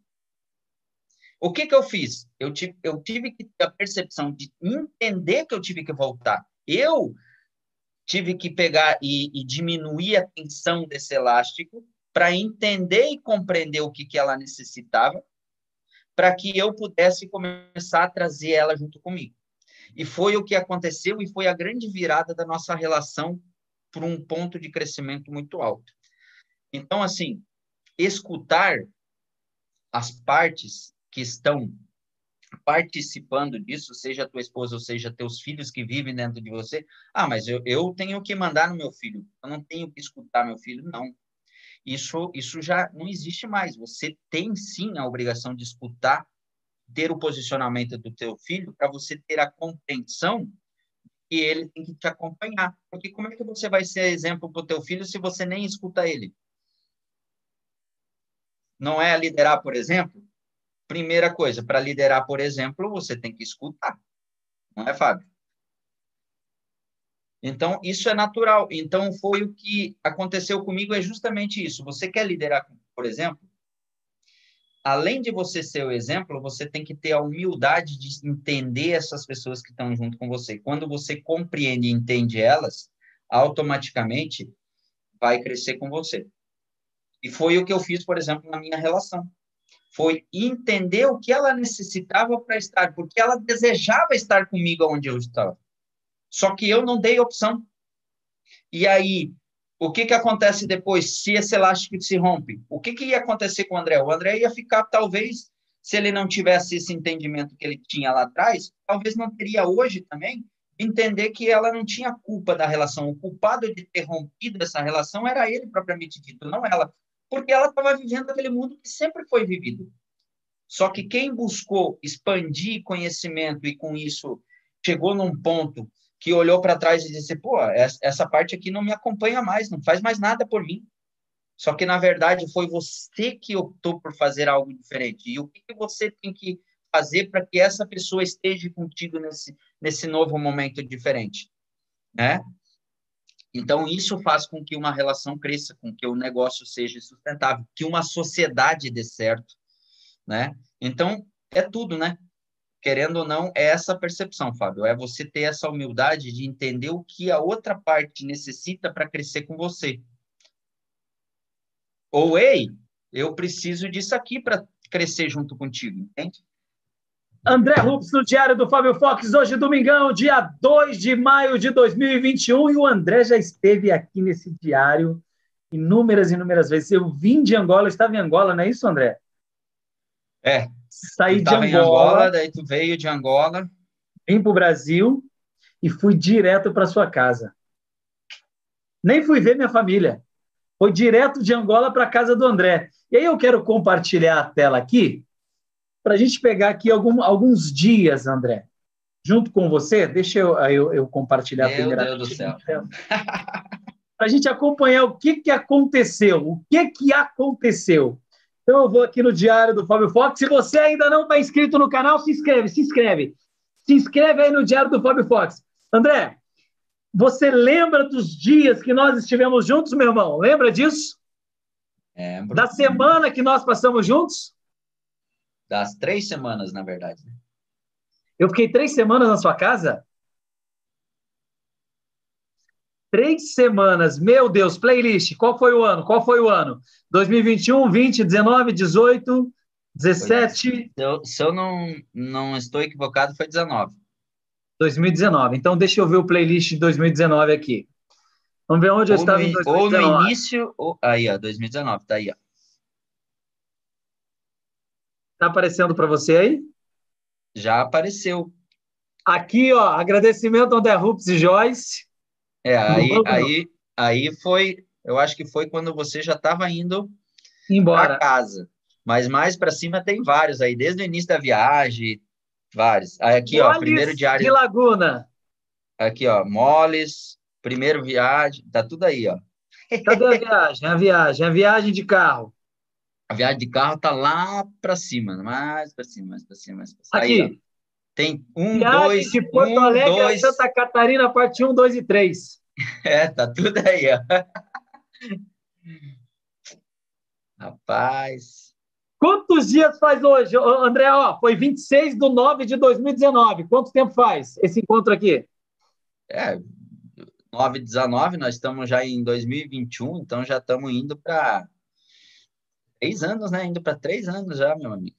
O que, que eu fiz? Eu tive, eu tive que ter a percepção de entender que eu tive que voltar. Eu tive que pegar e, e diminuir a tensão desse elástico para entender e compreender o que, que ela necessitava, para que eu pudesse começar a trazer ela junto comigo. E foi o que aconteceu e foi a grande virada da nossa relação para um ponto de crescimento muito alto. Então, assim, escutar as partes que estão participando disso, seja tua esposa ou seja teus filhos que vivem dentro de você. Ah, mas eu, eu tenho que mandar no meu filho, eu não tenho que escutar meu filho, não. Isso, isso já não existe mais. Você tem sim a obrigação de escutar, ter o posicionamento do teu filho para você ter a compreensão que ele tem que te acompanhar. Porque como é que você vai ser exemplo para o teu filho se você nem escuta ele? Não é liderar, por exemplo? Primeira coisa, para liderar, por exemplo, você tem que escutar. Não é, Fábio? Então, isso é natural. Então, foi o que aconteceu comigo, é justamente isso. Você quer liderar, por exemplo? Além de você ser o exemplo, você tem que ter a humildade de entender essas pessoas que estão junto com você. Quando você compreende e entende elas, automaticamente vai crescer com você. E foi o que eu fiz, por exemplo, na minha relação foi entender o que ela necessitava para estar, porque ela desejava estar comigo onde eu estava. Só que eu não dei opção. E aí, o que, que acontece depois se esse elástico se rompe? O que, que ia acontecer com o André? O André ia ficar, talvez, se ele não tivesse esse entendimento que ele tinha lá atrás, talvez não teria hoje também entender que ela não tinha culpa da relação. O culpado de ter rompido essa relação era ele propriamente dito, não ela porque ela estava vivendo aquele mundo que sempre foi vivido. Só que quem buscou expandir conhecimento e com isso chegou num ponto que olhou para trás e disse: pô, essa parte aqui não me acompanha mais, não faz mais nada por mim. Só que, na verdade, foi você que optou por fazer algo diferente. E o que você tem que fazer para que essa pessoa esteja contigo nesse, nesse novo momento diferente? Né? Então, isso faz com que uma relação cresça, com que o negócio seja sustentável, que uma sociedade dê certo, né? Então, é tudo, né? Querendo ou não, é essa percepção, Fábio, é você ter essa humildade de entender o que a outra parte necessita para crescer com você. Ou, ei, eu preciso disso aqui para crescer junto contigo, entende? André Rups no Diário do Fábio Fox, hoje domingão, dia 2 de maio de 2021, e o André já esteve aqui nesse diário inúmeras, inúmeras vezes. Eu vim de Angola, estava em Angola, não é isso, André? É. Saí de Angola, Angola, daí tu veio de Angola. Vim para o Brasil e fui direto para sua casa. Nem fui ver minha família. Foi direto de Angola para a casa do André. E aí eu quero compartilhar a tela aqui para a gente pegar aqui algum, alguns dias, André, junto com você. Deixa eu, eu, eu compartilhar Meu primeiro. Meu Deus do céu. para a gente acompanhar o que, que aconteceu. O que, que aconteceu? Então, eu vou aqui no Diário do Fábio Fox. Se você ainda não está inscrito no canal, se inscreve, se inscreve. Se inscreve aí no Diário do Fábio Fox. André, você lembra dos dias que nós estivemos juntos, meu irmão? Lembra disso? Lembro. Da semana que nós passamos juntos? das três semanas, na verdade. Né? Eu fiquei três semanas na sua casa? Três semanas, meu Deus, playlist. Qual foi o ano? Qual foi o ano? 2021, 20, 19, 18, 17. Se eu, se eu não, não estou equivocado, foi 19. 2019. Então, deixa eu ver o playlist de 2019 aqui. Vamos ver onde ou eu estava no, em 2019. Ou no início, ou... aí, ó, 2019, tá aí, ó. Está aparecendo para você aí? Já apareceu. Aqui, ó, agradecimento ao The Rups e Joyce. É, aí, aí, aí foi, eu acho que foi quando você já estava indo embora para casa. Mas mais para cima tem vários aí, desde o início da viagem, vários. Aí aqui, Moles ó, primeiro diário. De Laguna. Aqui, ó, Moles, primeiro viagem, tá tudo aí, ó. Cadê a viagem? A viagem, a viagem de carro. A viagem de carro tá lá para cima, mais para cima, mais para cima, mais para cima. Aqui. Aí, tem um, viagem dois, de Porto um, Alegre dois... a Santa Catarina, parte 1, 2 e 3. *laughs* É, tá tudo aí, ó. *laughs* Rapaz. Quantos dias faz hoje, André? Ó, foi 26 de 9 de 2019. Quanto tempo faz esse encontro aqui? É, 9 19, nós estamos já em 2021, então já estamos indo para Três anos, né? Indo para três anos já, meu amigo.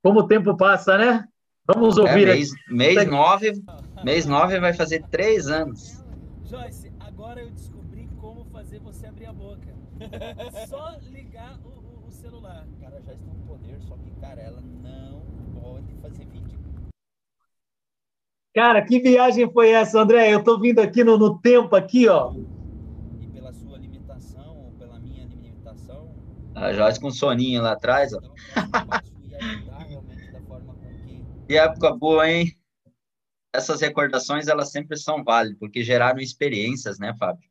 Como o tempo passa, né? Vamos ouvir. É, mês, mês nove, mês nove vai fazer três anos. Joyce, agora eu descobri como fazer você abrir a boca. *laughs* Só ligar o, o, o celular. Cara, já está no poder, só que, cara, ela não pode fazer vídeo. Cara, que viagem foi essa, André? Eu tô vindo aqui no, no tempo aqui, ó. E pela sua limitação, ou pela minha limitação. A Joyce com soninho lá atrás, ó. Que época boa, hein? Essas recordações, elas sempre são válidas, porque geraram experiências, né, Fábio?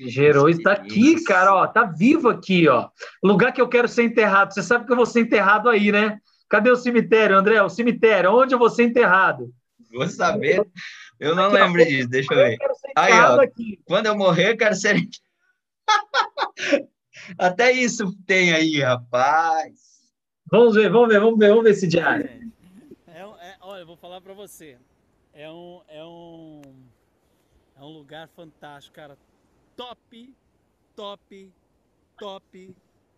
Gerou, está aqui, cara, ó, tá vivo aqui, ó. Lugar que eu quero ser enterrado. Você sabe que eu vou ser enterrado aí, né? Cadê o cemitério, André? O cemitério, onde eu vou ser enterrado? Vou saber. Eu não aqui, lembro ó, disso, deixa eu ver. Eu aí, ó, aqui. quando eu morrer, eu quero ser. *laughs* Até isso tem aí, rapaz. Vamos ver, vamos ver, vamos ver, vamos ver esse diário. Vou falar para você. É um, é um, é um lugar fantástico, cara. Top, top, top,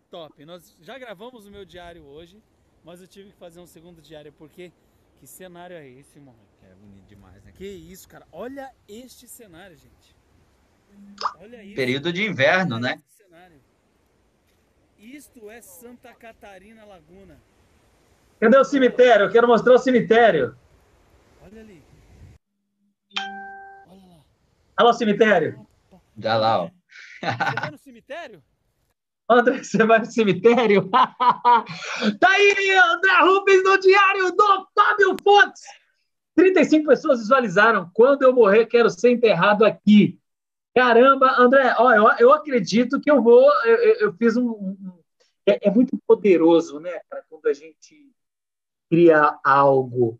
top. Nós já gravamos o meu diário hoje, mas eu tive que fazer um segundo diário porque que cenário é esse, mano? É bonito demais, né? Que isso, cara. Olha este cenário, gente. Olha isso. Período de inverno, Olha né? Cenário. Isto é Santa Catarina Laguna. Cadê o cemitério? Eu quero mostrar o cemitério. Olha ali. Olha lá. Olha o cemitério. Já lá, ó. Você vai no cemitério? *laughs* André, você vai no cemitério? *laughs* tá aí, André Rubens no diário do Fábio Fox. 35 pessoas visualizaram. Quando eu morrer, quero ser enterrado aqui. Caramba, André, ó, eu, eu acredito que eu vou. Eu, eu, eu fiz um. um é, é, muito poderoso, né, cara, quando a gente cria algo.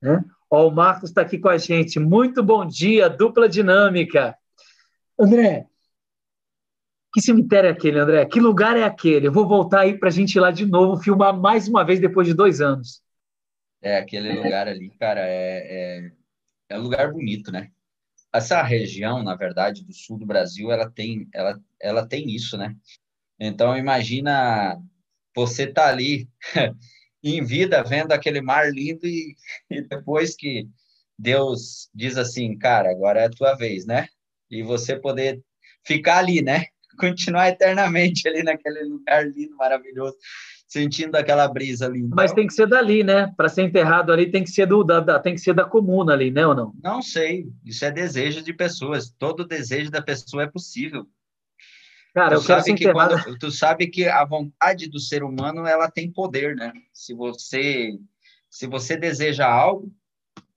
Né? Ó, o Marcos está aqui com a gente. Muito bom dia, dupla dinâmica. André, que cemitério é aquele, André? Que lugar é aquele? Eu vou voltar aí para a gente ir lá de novo, filmar mais uma vez depois de dois anos. É, aquele lugar ali, cara, é, é, é um lugar bonito, né? essa região, na verdade, do sul do Brasil, ela tem, ela, ela tem isso, né? Então, imagina você tá ali *laughs* em vida, vendo aquele mar lindo e, *laughs* e, depois que Deus diz assim, cara, agora é a tua vez, né? E você poder ficar ali, né? *laughs* Continuar eternamente ali naquele lugar lindo, maravilhoso sentindo aquela brisa ali. Então... Mas tem que ser dali, né? Para ser enterrado ali tem que ser do da, da, tem que ser da comuna ali, né ou não? Não sei. Isso é desejo de pessoas. Todo desejo da pessoa é possível. Cara, tu eu quero ser enterrado. Quando, tu sabe que a vontade do ser humano ela tem poder, né? Se você se você deseja algo,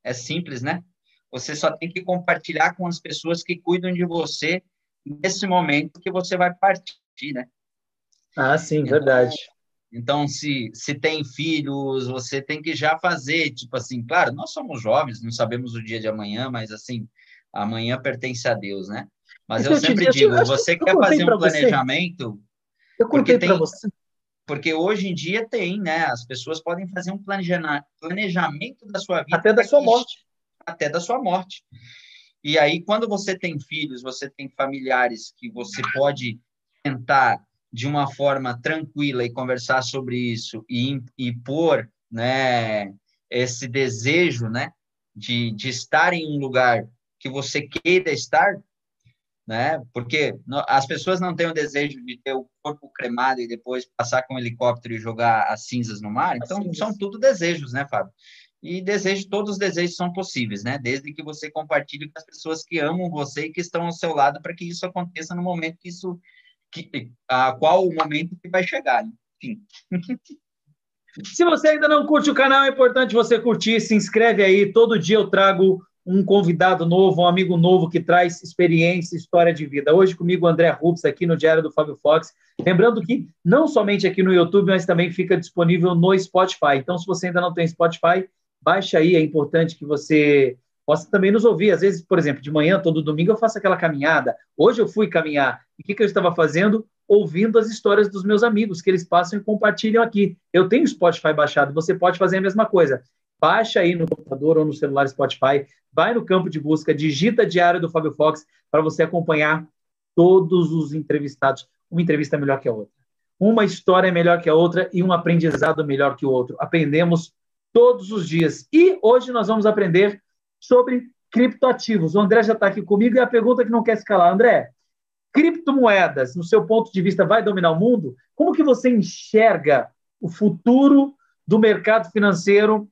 é simples, né? Você só tem que compartilhar com as pessoas que cuidam de você nesse momento que você vai partir, né? Ah, sim, então, verdade. Então, se, se tem filhos, você tem que já fazer, tipo assim, claro, nós somos jovens, não sabemos o dia de amanhã, mas assim, amanhã pertence a Deus, né? Mas eu, eu sempre digo, você quer fazer um planejamento. Você. Eu contei para você. Porque hoje em dia tem, né? As pessoas podem fazer um planejamento da sua vida. Até da sua morte. Até da sua morte. E aí, quando você tem filhos, você tem familiares que você pode tentar de uma forma tranquila e conversar sobre isso e, e pôr né, esse desejo né, de, de estar em um lugar que você queira estar, né? Porque as pessoas não têm o desejo de ter o corpo cremado e depois passar com um helicóptero e jogar as cinzas no mar. Então, são tudo desejos, né, Fábio? E desejo, todos os desejos são possíveis, né? Desde que você compartilhe com as pessoas que amam você e que estão ao seu lado para que isso aconteça no momento que isso que, a qual o momento que vai chegar. Enfim. *laughs* Se você ainda não curte o canal, é importante você curtir, se inscreve aí. Todo dia eu trago um convidado novo, um amigo novo que traz experiência, história de vida. Hoje comigo André Rubs aqui no Diário do Fábio Fox. Lembrando que não somente aqui no YouTube, mas também fica disponível no Spotify. Então, se você ainda não tem Spotify, baixa aí. É importante que você possa também nos ouvir. Às vezes, por exemplo, de manhã, todo domingo, eu faço aquela caminhada. Hoje eu fui caminhar. E o que, que eu estava fazendo? Ouvindo as histórias dos meus amigos, que eles passam e compartilham aqui. Eu tenho Spotify baixado, você pode fazer a mesma coisa. Baixa aí no computador ou no celular Spotify, vai no campo de busca, digita Diário do Fábio Fox para você acompanhar todos os entrevistados. Uma entrevista melhor que a outra. uma história melhor que a outra e um aprendizado melhor que o outro. Aprendemos todos os dias. E hoje nós vamos aprender sobre criptoativos. O André já está aqui comigo e a pergunta que não quer se calar, André, criptomoedas, no seu ponto de vista, vai dominar o mundo? Como que você enxerga o futuro do mercado financeiro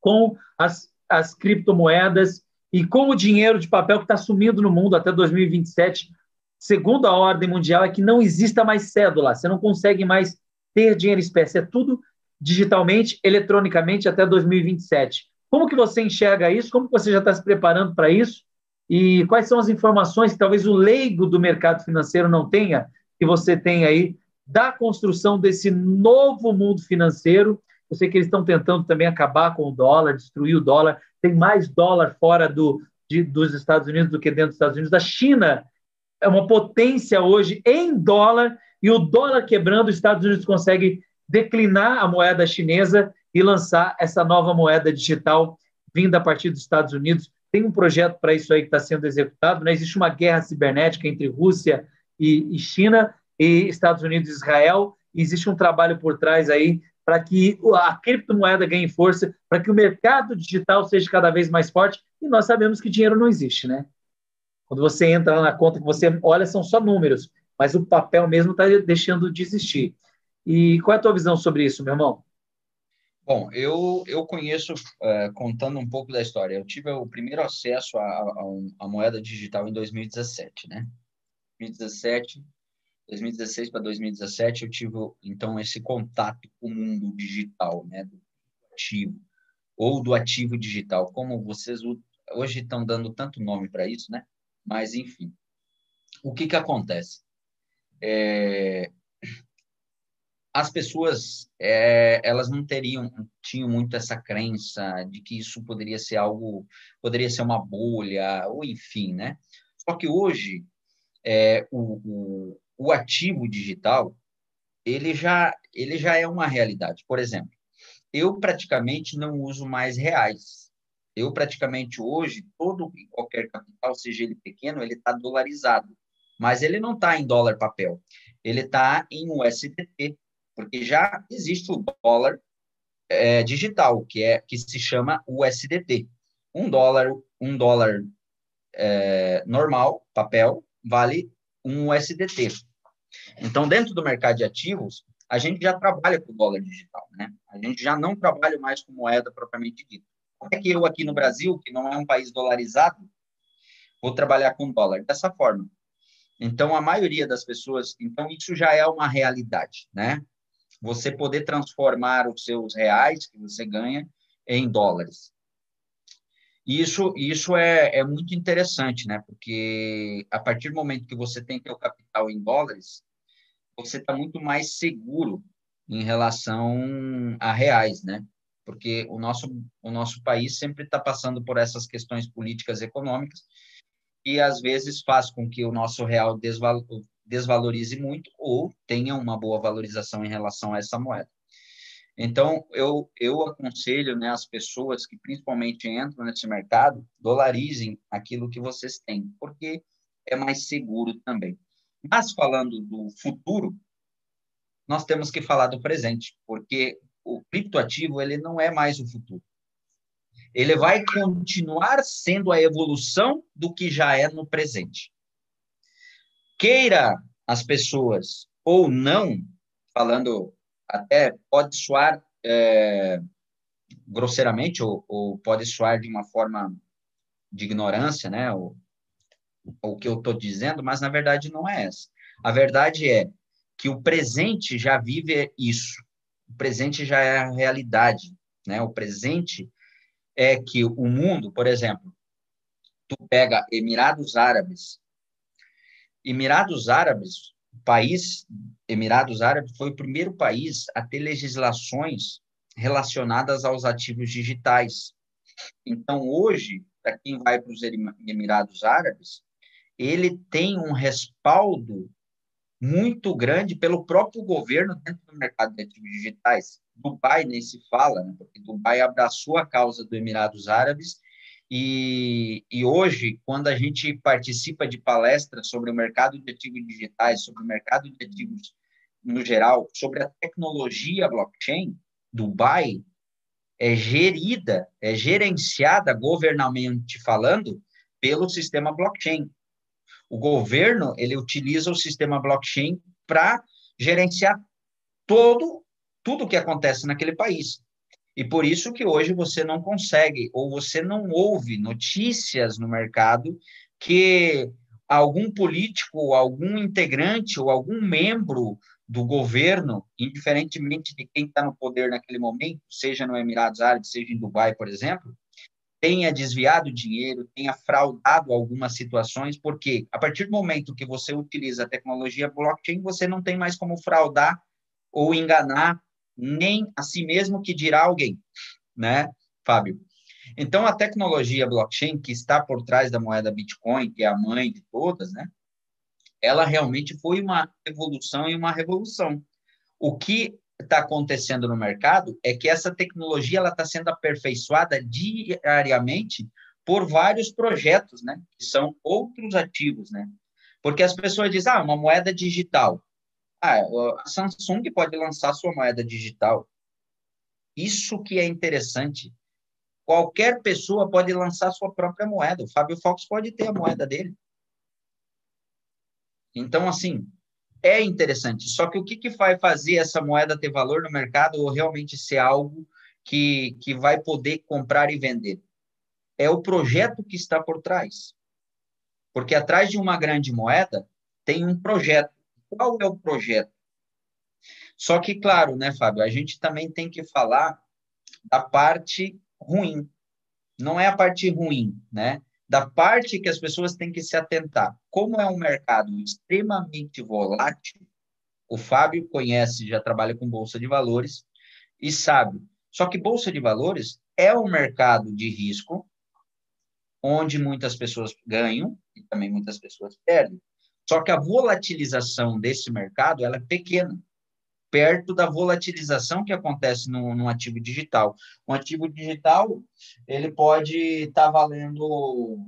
com as, as criptomoedas e com o dinheiro de papel que está sumindo no mundo até 2027? Segundo a ordem mundial, é que não exista mais cédula, você não consegue mais ter dinheiro espécie, é tudo digitalmente, eletronicamente até 2027. Como que você enxerga isso? Como você já está se preparando para isso? E quais são as informações que talvez o leigo do mercado financeiro não tenha, que você tem aí da construção desse novo mundo financeiro? Eu sei que eles estão tentando também acabar com o dólar, destruir o dólar. Tem mais dólar fora do, de, dos Estados Unidos do que dentro dos Estados Unidos. A China é uma potência hoje em dólar, e o dólar quebrando, os Estados Unidos consegue declinar a moeda chinesa e lançar essa nova moeda digital vinda a partir dos Estados Unidos. Tem um projeto para isso aí que está sendo executado. Né? Existe uma guerra cibernética entre Rússia e, e China, e Estados Unidos e Israel. E existe um trabalho por trás aí para que a criptomoeda ganhe força, para que o mercado digital seja cada vez mais forte. E nós sabemos que dinheiro não existe, né? Quando você entra na conta que você olha, são só números, mas o papel mesmo está deixando de existir. E qual é a tua visão sobre isso, meu irmão? Bom, eu, eu conheço, uh, contando um pouco da história, eu tive o primeiro acesso à moeda digital em 2017, né? 2017, 2016 para 2017, eu tive, então, esse contato com o mundo digital, né? Do ativo, ou do ativo digital, como vocês hoje estão dando tanto nome para isso, né? Mas, enfim, o que, que acontece? É, as pessoas, é, elas não teriam, tinham muito essa crença de que isso poderia ser algo, poderia ser uma bolha, ou enfim, né? Só que hoje, é, o, o, o ativo digital, ele já, ele já é uma realidade. Por exemplo, eu praticamente não uso mais reais. Eu praticamente hoje, todo e qualquer capital, seja ele pequeno, ele está dolarizado. Mas ele não está em dólar papel. Ele está em USDT, porque já existe o dólar é, digital, que é que se chama USDT. Um dólar, um dólar é, normal, papel, vale um USDT. Então, dentro do mercado de ativos, a gente já trabalha com dólar digital, né? A gente já não trabalha mais com moeda propriamente dita. Como é que eu aqui no Brasil, que não é um país dolarizado, vou trabalhar com dólar? Dessa forma. Então, a maioria das pessoas, então isso já é uma realidade, né? Você poder transformar os seus reais que você ganha em dólares. Isso, isso é, é muito interessante, né? Porque a partir do momento que você tem teu capital em dólares, você está muito mais seguro em relação a reais, né? porque o nosso, o nosso país sempre está passando por essas questões políticas e econômicas e às vezes faz com que o nosso real desval, desvalorize muito ou tenha uma boa valorização em relação a essa moeda. Então, eu, eu aconselho né, as pessoas que principalmente entram nesse mercado, dolarizem aquilo que vocês têm, porque é mais seguro também. Mas falando do futuro, nós temos que falar do presente, porque o criptoativo ele não é mais o futuro. Ele vai continuar sendo a evolução do que já é no presente. Queira as pessoas ou não, falando até pode soar é, grosseiramente ou, ou, pode soar de uma forma de ignorância, né? O, que eu estou dizendo, mas na verdade não é essa. A verdade é que o presente já vive isso o presente já é a realidade, né? O presente é que o mundo, por exemplo, tu pega Emirados Árabes, Emirados Árabes, país Emirados Árabes foi o primeiro país a ter legislações relacionadas aos ativos digitais. Então, hoje, para quem vai para os Emirados Árabes, ele tem um respaldo muito grande pelo próprio governo dentro do mercado de ativos digitais. Dubai nem se fala, né? porque Dubai abraçou a causa dos Emirados Árabes e, e hoje, quando a gente participa de palestras sobre o mercado de ativos digitais, sobre o mercado de ativos no geral, sobre a tecnologia blockchain, Dubai é gerida, é gerenciada governamentalmente falando pelo sistema blockchain. O governo, ele utiliza o sistema blockchain para gerenciar todo tudo que acontece naquele país. E por isso que hoje você não consegue ou você não ouve notícias no mercado que algum político, algum integrante ou algum membro do governo, indiferentemente de quem está no poder naquele momento, seja no Emirados Árabes, seja em Dubai, por exemplo, tenha desviado dinheiro, tenha fraudado algumas situações, porque a partir do momento que você utiliza a tecnologia blockchain, você não tem mais como fraudar ou enganar nem a si mesmo que dirá alguém, né, Fábio? Então, a tecnologia blockchain que está por trás da moeda Bitcoin, que é a mãe de todas, né, ela realmente foi uma evolução e uma revolução. O que está acontecendo no mercado é que essa tecnologia ela está sendo aperfeiçoada diariamente por vários projetos, né? Que são outros ativos, né? Porque as pessoas dizem, ah, uma moeda digital. Ah, a Samsung pode lançar sua moeda digital. Isso que é interessante. Qualquer pessoa pode lançar sua própria moeda. O Fábio Fox pode ter a moeda dele. Então, assim, é interessante. Só que o que, que vai fazer essa moeda ter valor no mercado ou realmente ser algo que, que vai poder comprar e vender? É o projeto que está por trás. Porque atrás de uma grande moeda tem um projeto. Qual é o projeto? Só que, claro, né, Fábio, a gente também tem que falar da parte ruim. Não é a parte ruim, né? Da parte que as pessoas têm que se atentar. Como é um mercado extremamente volátil, o Fábio conhece, já trabalha com bolsa de valores e sabe. Só que bolsa de valores é um mercado de risco onde muitas pessoas ganham e também muitas pessoas perdem. Só que a volatilização desse mercado ela é pequena, perto da volatilização que acontece no, no ativo digital. Um ativo digital ele pode estar tá valendo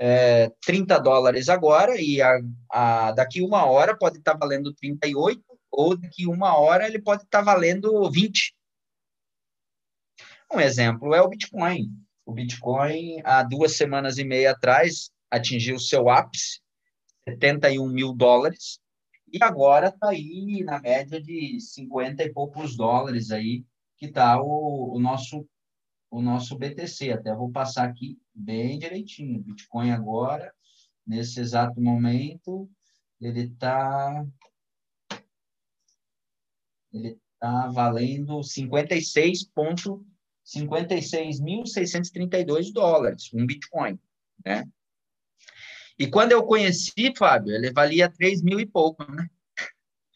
é, 30 dólares agora e a, a, daqui uma hora pode estar tá valendo 38 ou daqui uma hora ele pode estar tá valendo 20. Um exemplo é o Bitcoin. O Bitcoin, há duas semanas e meia atrás, atingiu seu ápice 71 mil dólares, e agora está aí na média de 50 e poucos dólares aí, que está o, o, nosso, o nosso BTC. Até vou passar aqui bem direitinho. Bitcoin agora, nesse exato momento, ele está ele está valendo 56.56.632 dólares, um Bitcoin, né? E quando eu conheci, Fábio, ele valia 3 mil e pouco, né?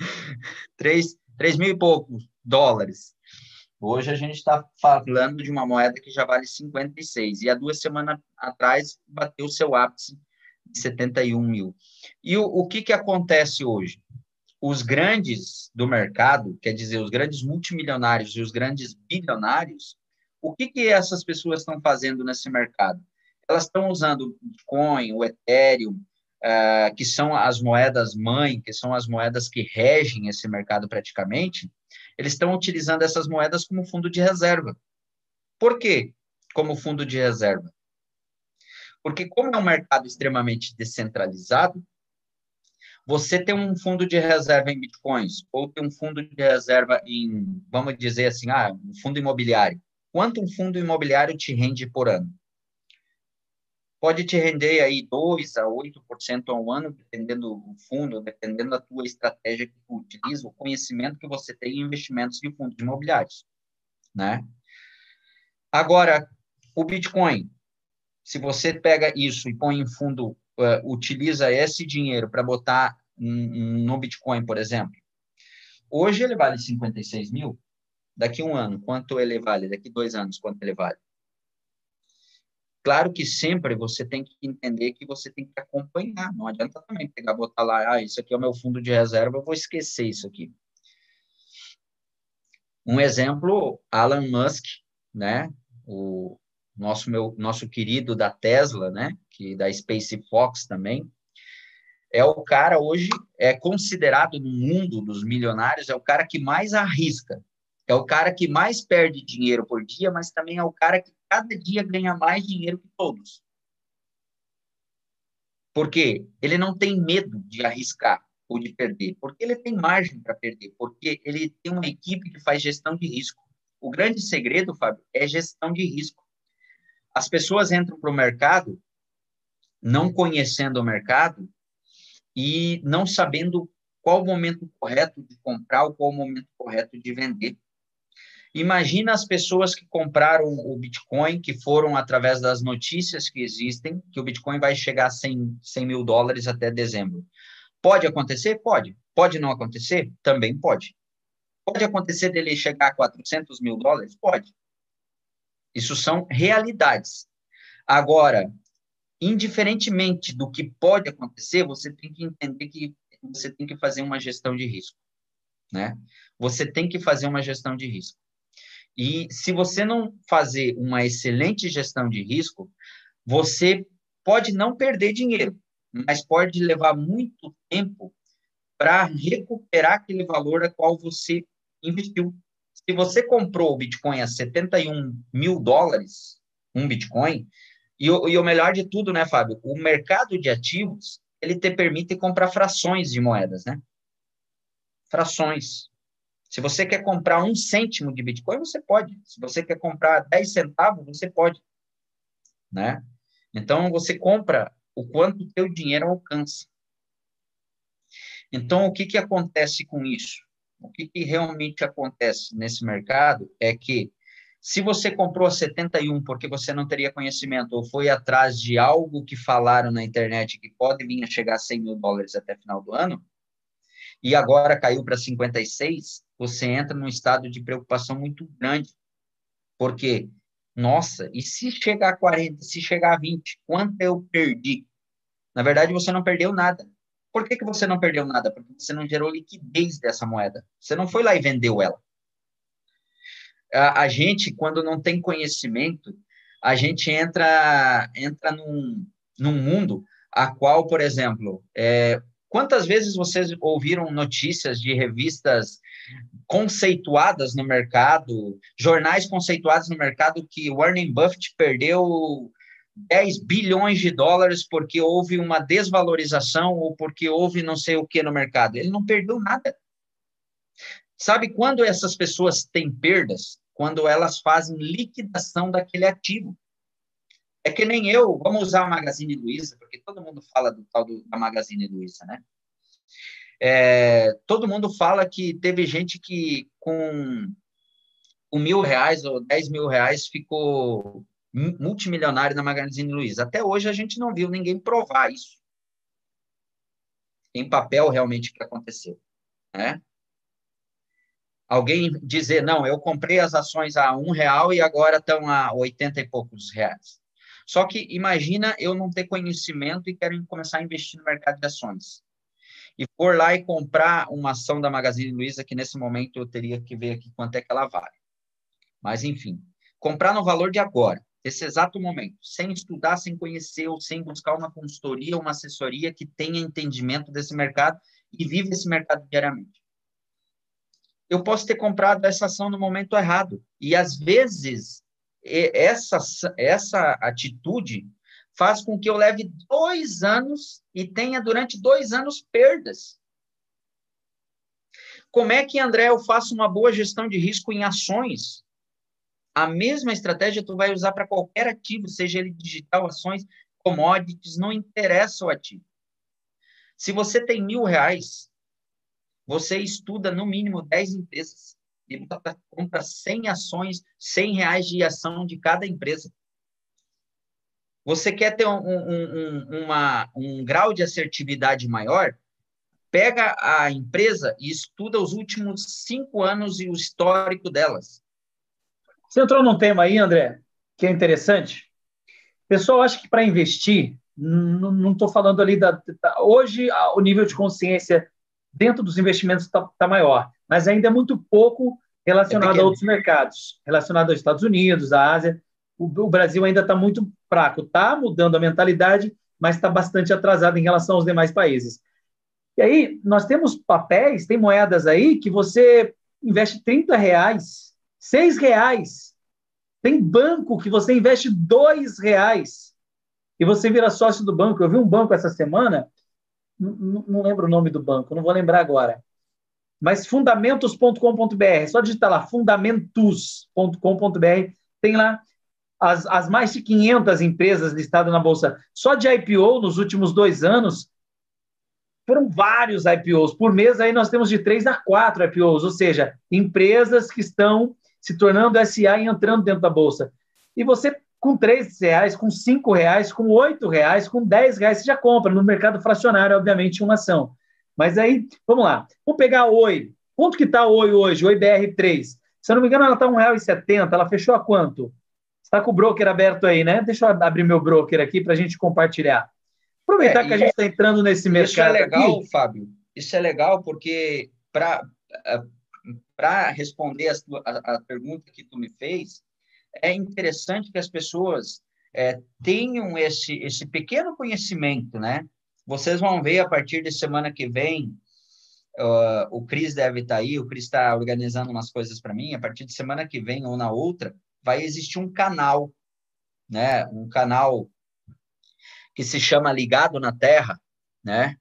*laughs* 3, 3 mil e pouco dólares. Hoje a gente está falando de uma moeda que já vale 56. E há duas semanas atrás bateu seu ápice de 71 mil. E o, o que, que acontece hoje? Os grandes do mercado, quer dizer, os grandes multimilionários e os grandes bilionários, o que, que essas pessoas estão fazendo nesse mercado? Elas estão usando o Bitcoin, o Ethereum, uh, que são as moedas mãe, que são as moedas que regem esse mercado praticamente, eles estão utilizando essas moedas como fundo de reserva. Por quê? Como fundo de reserva? Porque como é um mercado extremamente descentralizado, você tem um fundo de reserva em bitcoins ou tem um fundo de reserva em, vamos dizer assim, ah, um fundo imobiliário. Quanto um fundo imobiliário te rende por ano? Pode te render aí 2 a 8% ao ano, dependendo do fundo, dependendo da tua estratégia que tu utiliza, o conhecimento que você tem em investimentos em fundos imobiliários, né? Agora, o Bitcoin, se você pega isso e põe em fundo, uh, utiliza esse dinheiro para botar no Bitcoin, por exemplo, hoje ele vale 56 mil, daqui um ano, quanto ele vale? Daqui dois anos, quanto ele vale? Claro que sempre você tem que entender que você tem que acompanhar. Não adianta também pegar, botar lá, ah, isso aqui é o meu fundo de reserva, eu vou esquecer isso aqui. Um exemplo, Alan Musk, né? O nosso meu nosso querido da Tesla, né? Que da Space Fox também. é o cara hoje, é considerado no mundo dos milionários, é o cara que mais arrisca, é o cara que mais perde dinheiro por dia, mas também é o cara que cada dia ganha mais dinheiro que todos. Porque ele não tem medo de arriscar ou de perder, porque ele tem margem para perder, porque ele tem uma equipe que faz gestão de risco. O grande segredo, Fábio, é gestão de risco. As pessoas entram para o mercado não conhecendo o mercado e não sabendo qual o momento correto de comprar ou qual o momento correto de vender. Imagina as pessoas que compraram o Bitcoin, que foram através das notícias que existem, que o Bitcoin vai chegar a 100, 100 mil dólares até dezembro. Pode acontecer? Pode. Pode não acontecer? Também pode. Pode acontecer dele chegar a 400 mil dólares? Pode. Isso são realidades. Agora, indiferentemente do que pode acontecer, você tem que entender que você tem que fazer uma gestão de risco, né? Você tem que fazer uma gestão de risco. E se você não fazer uma excelente gestão de risco, você pode não perder dinheiro, mas pode levar muito tempo para recuperar aquele valor a qual você investiu. Se você comprou o Bitcoin a 71 mil dólares, um Bitcoin, e o, e o melhor de tudo, né, Fábio? O mercado de ativos, ele te permite comprar frações de moedas, né? Frações. Se você quer comprar um cêntimo de Bitcoin, você pode. Se você quer comprar 10 centavos, você pode. Né? Então, você compra o quanto o teu dinheiro alcança. Então, o que, que acontece com isso? O que, que realmente acontece nesse mercado é que se você comprou a 71 porque você não teria conhecimento ou foi atrás de algo que falaram na internet que pode vir a chegar a 100 mil dólares até final do ano, e agora caiu para 56, você entra num estado de preocupação muito grande. Porque, nossa, e se chegar a 40, se chegar a 20, quanto eu perdi? Na verdade, você não perdeu nada. Por que, que você não perdeu nada? Porque você não gerou liquidez dessa moeda. Você não foi lá e vendeu ela a, a gente, quando não tem conhecimento, a gente entra, entra num, num mundo a qual, por exemplo, é, quantas vezes vocês ouviram notícias de revistas conceituadas no mercado, jornais conceituados no mercado que Warren Buffett perdeu 10 bilhões de dólares porque houve uma desvalorização ou porque houve não sei o que no mercado. Ele não perdeu nada. Sabe quando essas pessoas têm perdas? Quando elas fazem liquidação daquele ativo. É que nem eu, vamos usar a Magazine Luiza, porque todo mundo fala do tal do, da Magazine Luiza, né? É, todo mundo fala que teve gente que com um mil reais ou dez mil reais ficou multimilionário na Magazine Luiza. Até hoje a gente não viu ninguém provar isso. Em papel, realmente, que aconteceu. Né? alguém dizer, não, eu comprei as ações a um real e agora estão a 80 e poucos reais. Só que imagina eu não ter conhecimento e quero começar a investir no mercado de ações. E for lá e comprar uma ação da Magazine Luiza, que nesse momento eu teria que ver aqui quanto é que ela vale. Mas, enfim, comprar no valor de agora, esse exato momento, sem estudar, sem conhecer ou sem buscar uma consultoria, uma assessoria que tenha entendimento desse mercado e vive esse mercado diariamente eu posso ter comprado essa ação no momento errado. E às vezes essa, essa atitude faz com que eu leve dois anos e tenha durante dois anos perdas. Como é que, André, eu faço uma boa gestão de risco em ações? A mesma estratégia tu vai usar para qualquer ativo, seja ele digital, ações, commodities, não interessa o ativo. Se você tem mil reais, você estuda no mínimo 10 empresas e compra 100 ações, 100 reais de ação de cada empresa. Você quer ter um, um, um, uma, um grau de assertividade maior? Pega a empresa e estuda os últimos cinco anos e o histórico delas. Você entrou num tema aí, André, que é interessante. O pessoal acha que para investir, não estou falando ali da, da. Hoje, o nível de consciência dentro dos investimentos está tá maior, mas ainda é muito pouco relacionado é a outros mercados, relacionado aos Estados Unidos, à Ásia. O, Brasil ainda está muito fraco, está mudando a mentalidade, mas está bastante atrasada em relação aos demais países. E aí, nós temos papéis, tem moedas aí que você investe 30 reais, 6 reais. Tem banco que você investe 2 reais e você vira sócio do banco. Eu vi um banco essa semana, não lembro o nome do banco, não vou lembrar agora. Mas fundamentos.com.br, só digitar lá, fundamentos.com.br, tem lá as, as mais de 500 empresas listadas na Bolsa. Só de IPO, nos últimos dois anos, foram vários IPOs. Por mês, aí nós temos de três a quatro IPOs, ou seja, empresas que estão se tornando SA e entrando dentro da Bolsa. E você, com três reais, com cinco reais, com oito reais, com dez reais, você já compra. No mercado fracionário, obviamente, uma ação. Mas aí, vamos lá. Vamos pegar a Oi. Quanto que está a Oi hoje? Oi BR3. Se eu não me engano, ela está R$ 1,70. Ela fechou a quanto? Está com o broker aberto aí, né? Deixa eu abrir meu broker aqui para a gente compartilhar. Aproveitar é, que a gente está é, entrando nesse mercado. Isso é legal, aqui. Fábio. Isso é legal porque para para responder a, a, pergunta que tu me fez, é interessante que as pessoas é, tenham esse esse pequeno conhecimento, né? Vocês vão ver a partir de semana que vem, uh, o Cris deve estar tá aí, o Cris está organizando umas coisas para mim. A partir de semana que vem ou na outra, vai existir um canal, né? Um canal que se chama Ligado na Terra, né?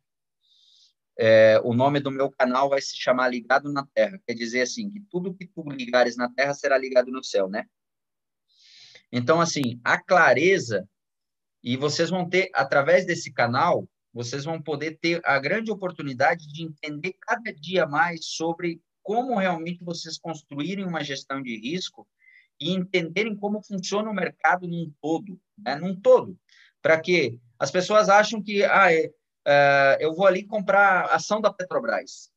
É, o nome do meu canal vai se chamar Ligado na Terra. Quer dizer assim, que tudo que tu ligares na Terra será ligado no céu, né? Então, assim, a clareza, e vocês vão ter, através desse canal, vocês vão poder ter a grande oportunidade de entender cada dia mais sobre como realmente vocês construírem uma gestão de risco e entenderem como funciona o mercado num todo, né? num todo. Para que as pessoas acham que ah, é, é, eu vou ali comprar ação da Petrobras.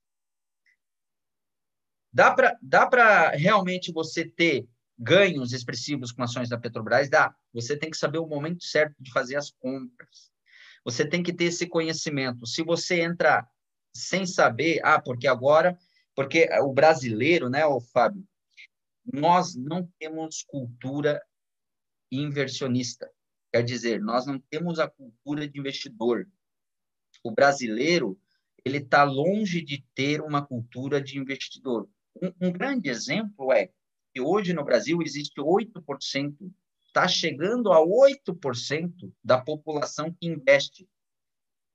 Dá para dá realmente você ter ganhos expressivos com ações da Petrobras? Dá. Você tem que saber o momento certo de fazer as compras. Você tem que ter esse conhecimento. Se você entra sem saber, ah, porque agora, porque o brasileiro, né, o Fábio, nós não temos cultura inversionista. Quer dizer, nós não temos a cultura de investidor. O brasileiro, ele está longe de ter uma cultura de investidor. Um, um grande exemplo é que hoje no Brasil existe 8% está chegando a 8% da população que investe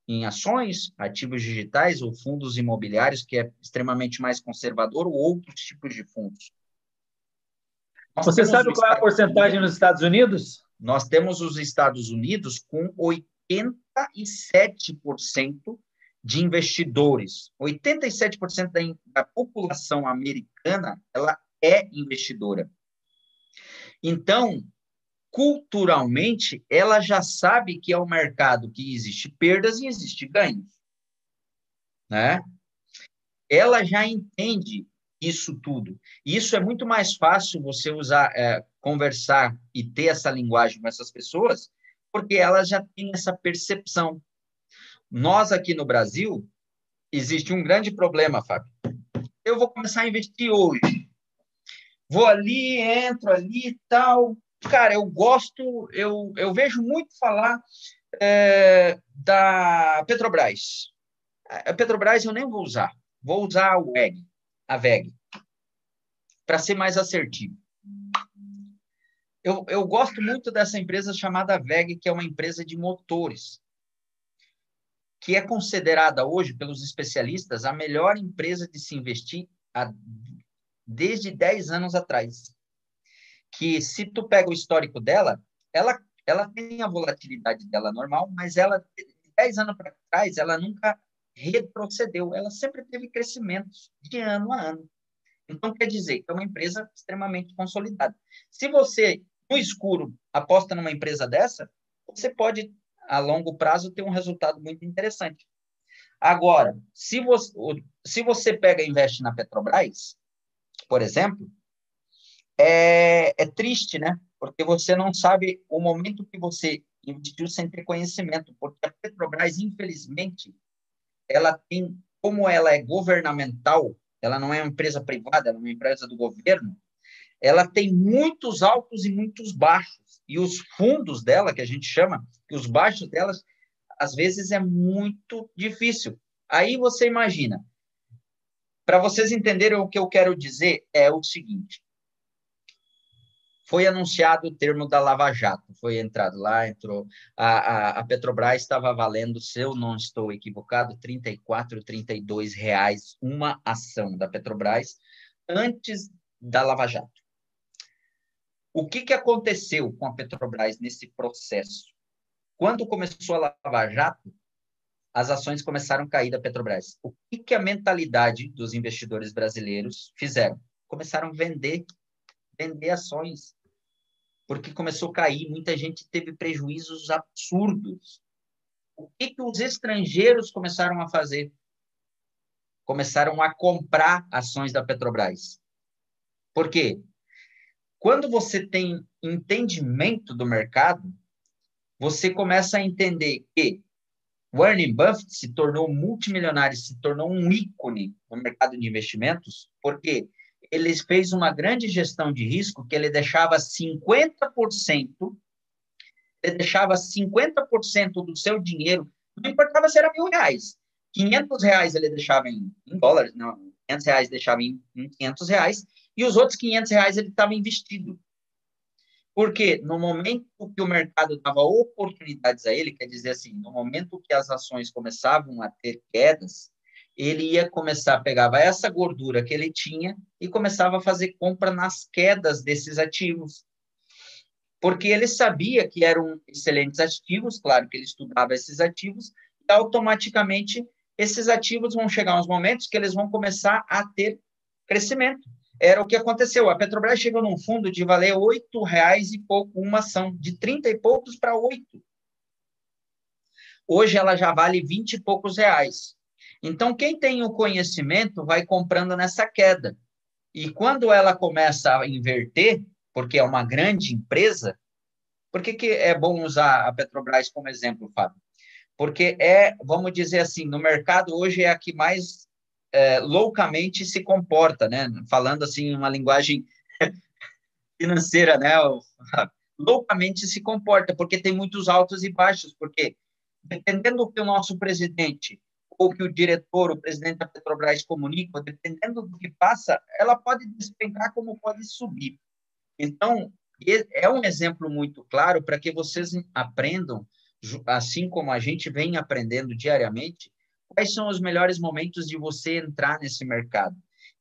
em ações, ativos digitais ou fundos imobiliários, que é extremamente mais conservador, ou outros tipos de fundos. Você sabe qual é a porcentagem nos Estados Unidos? Nós temos os Estados Unidos com 87% de investidores. 87% da, da população americana ela é investidora. Então, culturalmente, ela já sabe que é um mercado que existe perdas e existe ganhos. Né? Ela já entende isso tudo. E isso é muito mais fácil você usar, é, conversar e ter essa linguagem com essas pessoas, porque elas já têm essa percepção. Nós aqui no Brasil, existe um grande problema, Fábio. Eu vou começar a investir hoje. Vou ali, entro ali e tal, cara, eu gosto, eu, eu vejo muito falar é, da Petrobras. A Petrobras eu nem vou usar, vou usar o VEG, a VEG, para ser mais assertivo. Eu, eu gosto muito dessa empresa chamada VEG, que é uma empresa de motores, que é considerada hoje pelos especialistas a melhor empresa de se investir a, desde 10 anos atrás que se tu pega o histórico dela, ela, ela tem a volatilidade dela normal, mas ela, 10 anos para trás, ela nunca retrocedeu, ela sempre teve crescimentos de ano a ano. Então, quer dizer que é uma empresa extremamente consolidada. Se você, no escuro, aposta numa empresa dessa, você pode, a longo prazo, ter um resultado muito interessante. Agora, se você, se você pega e investe na Petrobras, por exemplo, é, é triste, né? Porque você não sabe o momento que você investiu sem ter conhecimento, porque a Petrobras, infelizmente, ela tem, como ela é governamental, ela não é uma empresa privada, ela é uma empresa do governo, ela tem muitos altos e muitos baixos. E os fundos dela, que a gente chama, que os baixos delas às vezes é muito difícil. Aí você imagina. Para vocês entenderem o que eu quero dizer, é o seguinte: foi anunciado o termo da Lava Jato, foi entrado lá, entrou. A, a, a Petrobras estava valendo, se eu não estou equivocado, 34, 32 reais uma ação da Petrobras antes da Lava Jato. O que, que aconteceu com a Petrobras nesse processo? Quando começou a Lava Jato, as ações começaram a cair da Petrobras. O que, que a mentalidade dos investidores brasileiros fizeram? Começaram a vender vender ações, porque começou a cair, muita gente teve prejuízos absurdos. O que, que os estrangeiros começaram a fazer? Começaram a comprar ações da Petrobras. Por quê? Quando você tem entendimento do mercado, você começa a entender que Warren Buffett se tornou multimilionário, se tornou um ícone no mercado de investimentos, porque ele fez uma grande gestão de risco que ele deixava 50%, ele deixava 50% do seu dinheiro, não importava se era mil reais, 500 reais ele deixava em, em dólares, não, 500 reais deixava em, em 500 reais, e os outros 500 reais ele estava investido. Porque no momento que o mercado dava oportunidades a ele, quer dizer assim, no momento que as ações começavam a ter quedas, ele ia começar, pegava essa gordura que ele tinha e começava a fazer compra nas quedas desses ativos. Porque ele sabia que eram excelentes ativos, claro que ele estudava esses ativos, e automaticamente esses ativos vão chegar uns momentos que eles vão começar a ter crescimento. Era o que aconteceu. A Petrobras chegou num fundo de valer oito reais e pouco uma ação, de trinta e poucos para oito. Hoje ela já vale vinte e poucos reais. Então, quem tem o conhecimento vai comprando nessa queda. E quando ela começa a inverter, porque é uma grande empresa, por que, que é bom usar a Petrobras como exemplo, Fábio? Porque é, vamos dizer assim, no mercado hoje é a que mais é, loucamente se comporta, né? Falando assim, uma linguagem *laughs* financeira, né? Loucamente se comporta, porque tem muitos altos e baixos, porque dependendo do que o nosso presidente ou que o diretor, o presidente da Petrobras comunica, dependendo do que passa, ela pode despencar como pode subir. Então, é um exemplo muito claro para que vocês aprendam, assim como a gente vem aprendendo diariamente, quais são os melhores momentos de você entrar nesse mercado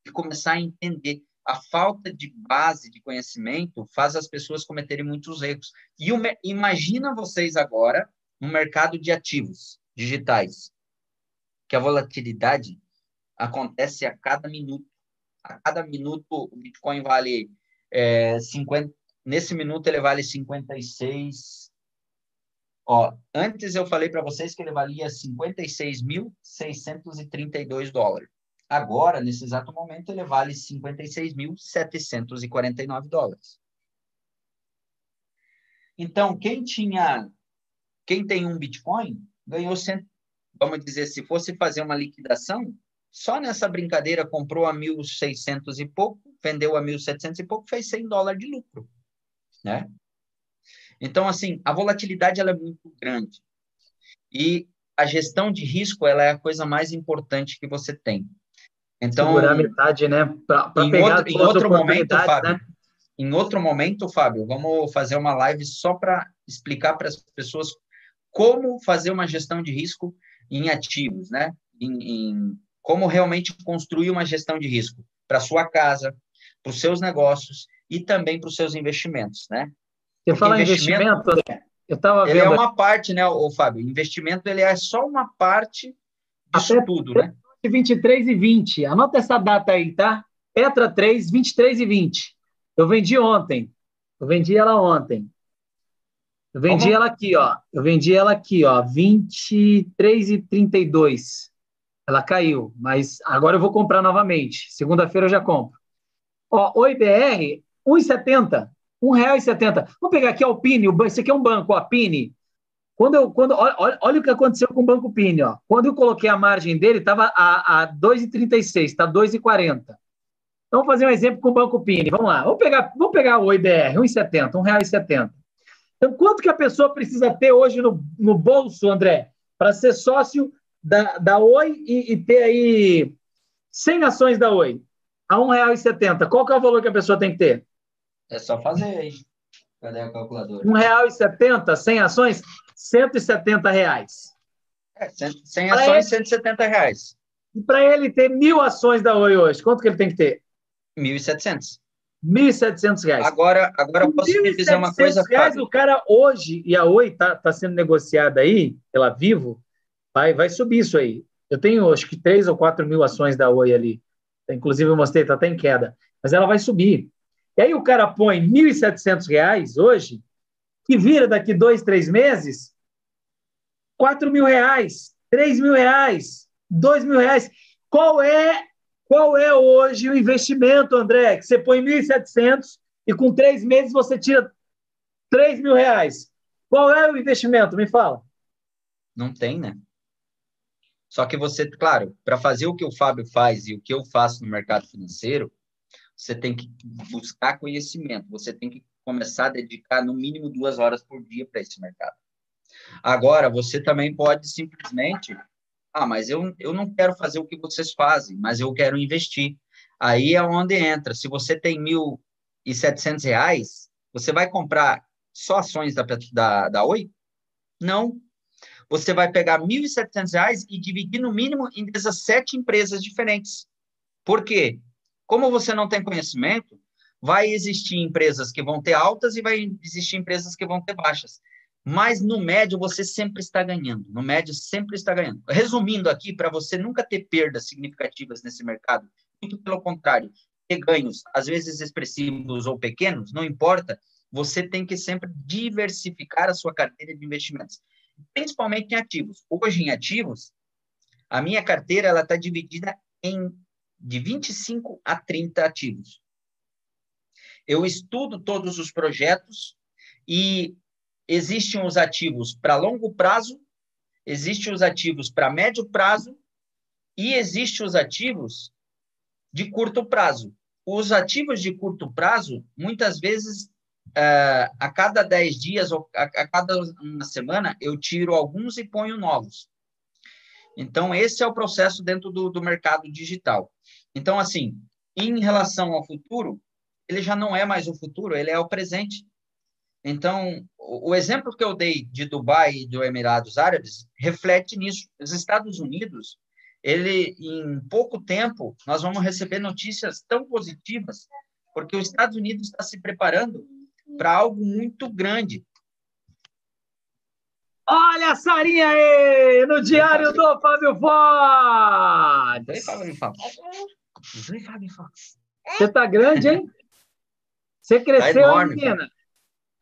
e começar a entender. A falta de base de conhecimento faz as pessoas cometerem muitos erros. E imagina vocês agora no mercado de ativos digitais que a volatilidade acontece a cada minuto. A cada minuto o Bitcoin vale é, 50, nesse minuto ele vale 56. Ó, antes eu falei para vocês que ele valia 56.632 dólares. Agora, nesse exato momento, ele vale 56.749 dólares. Então, quem tinha, quem tem um Bitcoin ganhou vamos dizer, se fosse fazer uma liquidação, só nessa brincadeira comprou a 1.600 e pouco, vendeu a 1.700 e pouco, fez 100 dólares de lucro, né? Então, assim, a volatilidade ela é muito grande. E a gestão de risco ela é a coisa mais importante que você tem. Então, Segurar metade, né? Pra em outro, em outro momento, Fábio, né? em outro momento, Fábio, vamos fazer uma live só para explicar para as pessoas como fazer uma gestão de risco em ativos, né? Em, em como realmente construir uma gestão de risco para sua casa, para os seus negócios e também para os seus investimentos, né? Você fala investimento, investimento eu estava vendo. Ele é uma parte, né, o Fábio? Investimento ele é só uma parte disso Até tudo, né? 23 e 20. Anota essa data aí, tá? Petra 3, 23 e 20. Eu vendi ontem. Eu vendi ela ontem. Eu vendi Como? ela aqui, ó. Eu vendi ela aqui, ó, 23 e 32. Ela caiu, mas agora eu vou comprar novamente. Segunda-feira eu já compro. Ó, o IBR, 1,70. R$ 1,70. Vamos pegar aqui a Alpine, esse aqui é um banco, a Pini. Quando eu, quando, olha, olha, o que aconteceu com o Banco Pini. Ó. Quando eu coloquei a margem dele, estava a, a 2,36, está 2,40. Então, vamos fazer um exemplo com o Banco Pini. Vamos lá. Vamos pegar, vamos pegar o IBR, 1,70, R$ 1,70. Então, quanto que a pessoa precisa ter hoje no, no bolso, André, para ser sócio da, da Oi e, e, ter aí 100 ações da Oi a R$ 1,70, qual que é o valor que a pessoa tem que ter? É só fazer aí. Cadê a calculadora? R$ 1,70, 100 ações, 170 reais. É, 100 ações, ele, 170 reais. E para ele ter mil ações da Oi hoje, quanto que ele tem que ter? 1.700. 1.700 reais. Agora, agora eu posso te dizer uma coisa. reais o cara hoje, e a Oi está tá sendo negociada aí, pela Vivo, vai, vai subir isso aí. Eu tenho, acho que, 3 ou 4 mil ações da Oi ali. Inclusive, eu mostrei, está até em queda. Mas ela vai subir. E aí o cara põe R$ 1.700 hoje, que vira daqui dois, três meses, R$ mil reais, R$ mil reais, R$ mil reais. Qual é, qual é hoje o investimento, André? Que você põe 1.700 e com três meses você tira R$ mil reais. Qual é o investimento? Me fala. Não tem, né? Só que você, claro, para fazer o que o Fábio faz e o que eu faço no mercado financeiro, você tem que buscar conhecimento, você tem que começar a dedicar no mínimo duas horas por dia para esse mercado. Agora, você também pode simplesmente, ah, mas eu, eu não quero fazer o que vocês fazem, mas eu quero investir. Aí é onde entra. Se você tem mil e setecentos reais, você vai comprar só ações da, da, da Oi? Não. Você vai pegar mil e setecentos reais e dividir no mínimo em 17 empresas diferentes. Por quê? Como você não tem conhecimento, vai existir empresas que vão ter altas e vai existir empresas que vão ter baixas. Mas no médio você sempre está ganhando. No médio sempre está ganhando. Resumindo aqui, para você nunca ter perdas significativas nesse mercado, muito pelo contrário, ter ganhos, às vezes expressivos ou pequenos, não importa, você tem que sempre diversificar a sua carteira de investimentos, principalmente em ativos. Hoje em ativos, a minha carteira ela está dividida em de 25 a 30 ativos. Eu estudo todos os projetos e existem os ativos para longo prazo, existem os ativos para médio prazo e existem os ativos de curto prazo. Os ativos de curto prazo, muitas vezes, uh, a cada 10 dias ou a cada uma semana, eu tiro alguns e ponho novos. Então, esse é o processo dentro do, do mercado digital. Então, assim, em relação ao futuro, ele já não é mais o futuro, ele é o presente. Então, o, exemplo que eu dei de Dubai e do Emirados Árabes reflete nisso. Os Estados Unidos, ele, em pouco tempo, nós vamos receber notícias tão positivas, porque os Estados Unidos está se preparando para algo muito grande. Olha a Sarinha aí, no diário do Fábio Fox. Oi, Fábio Fox. Oi, Fábio Fox. Você tá grande, hein? Você cresceu, tá menina.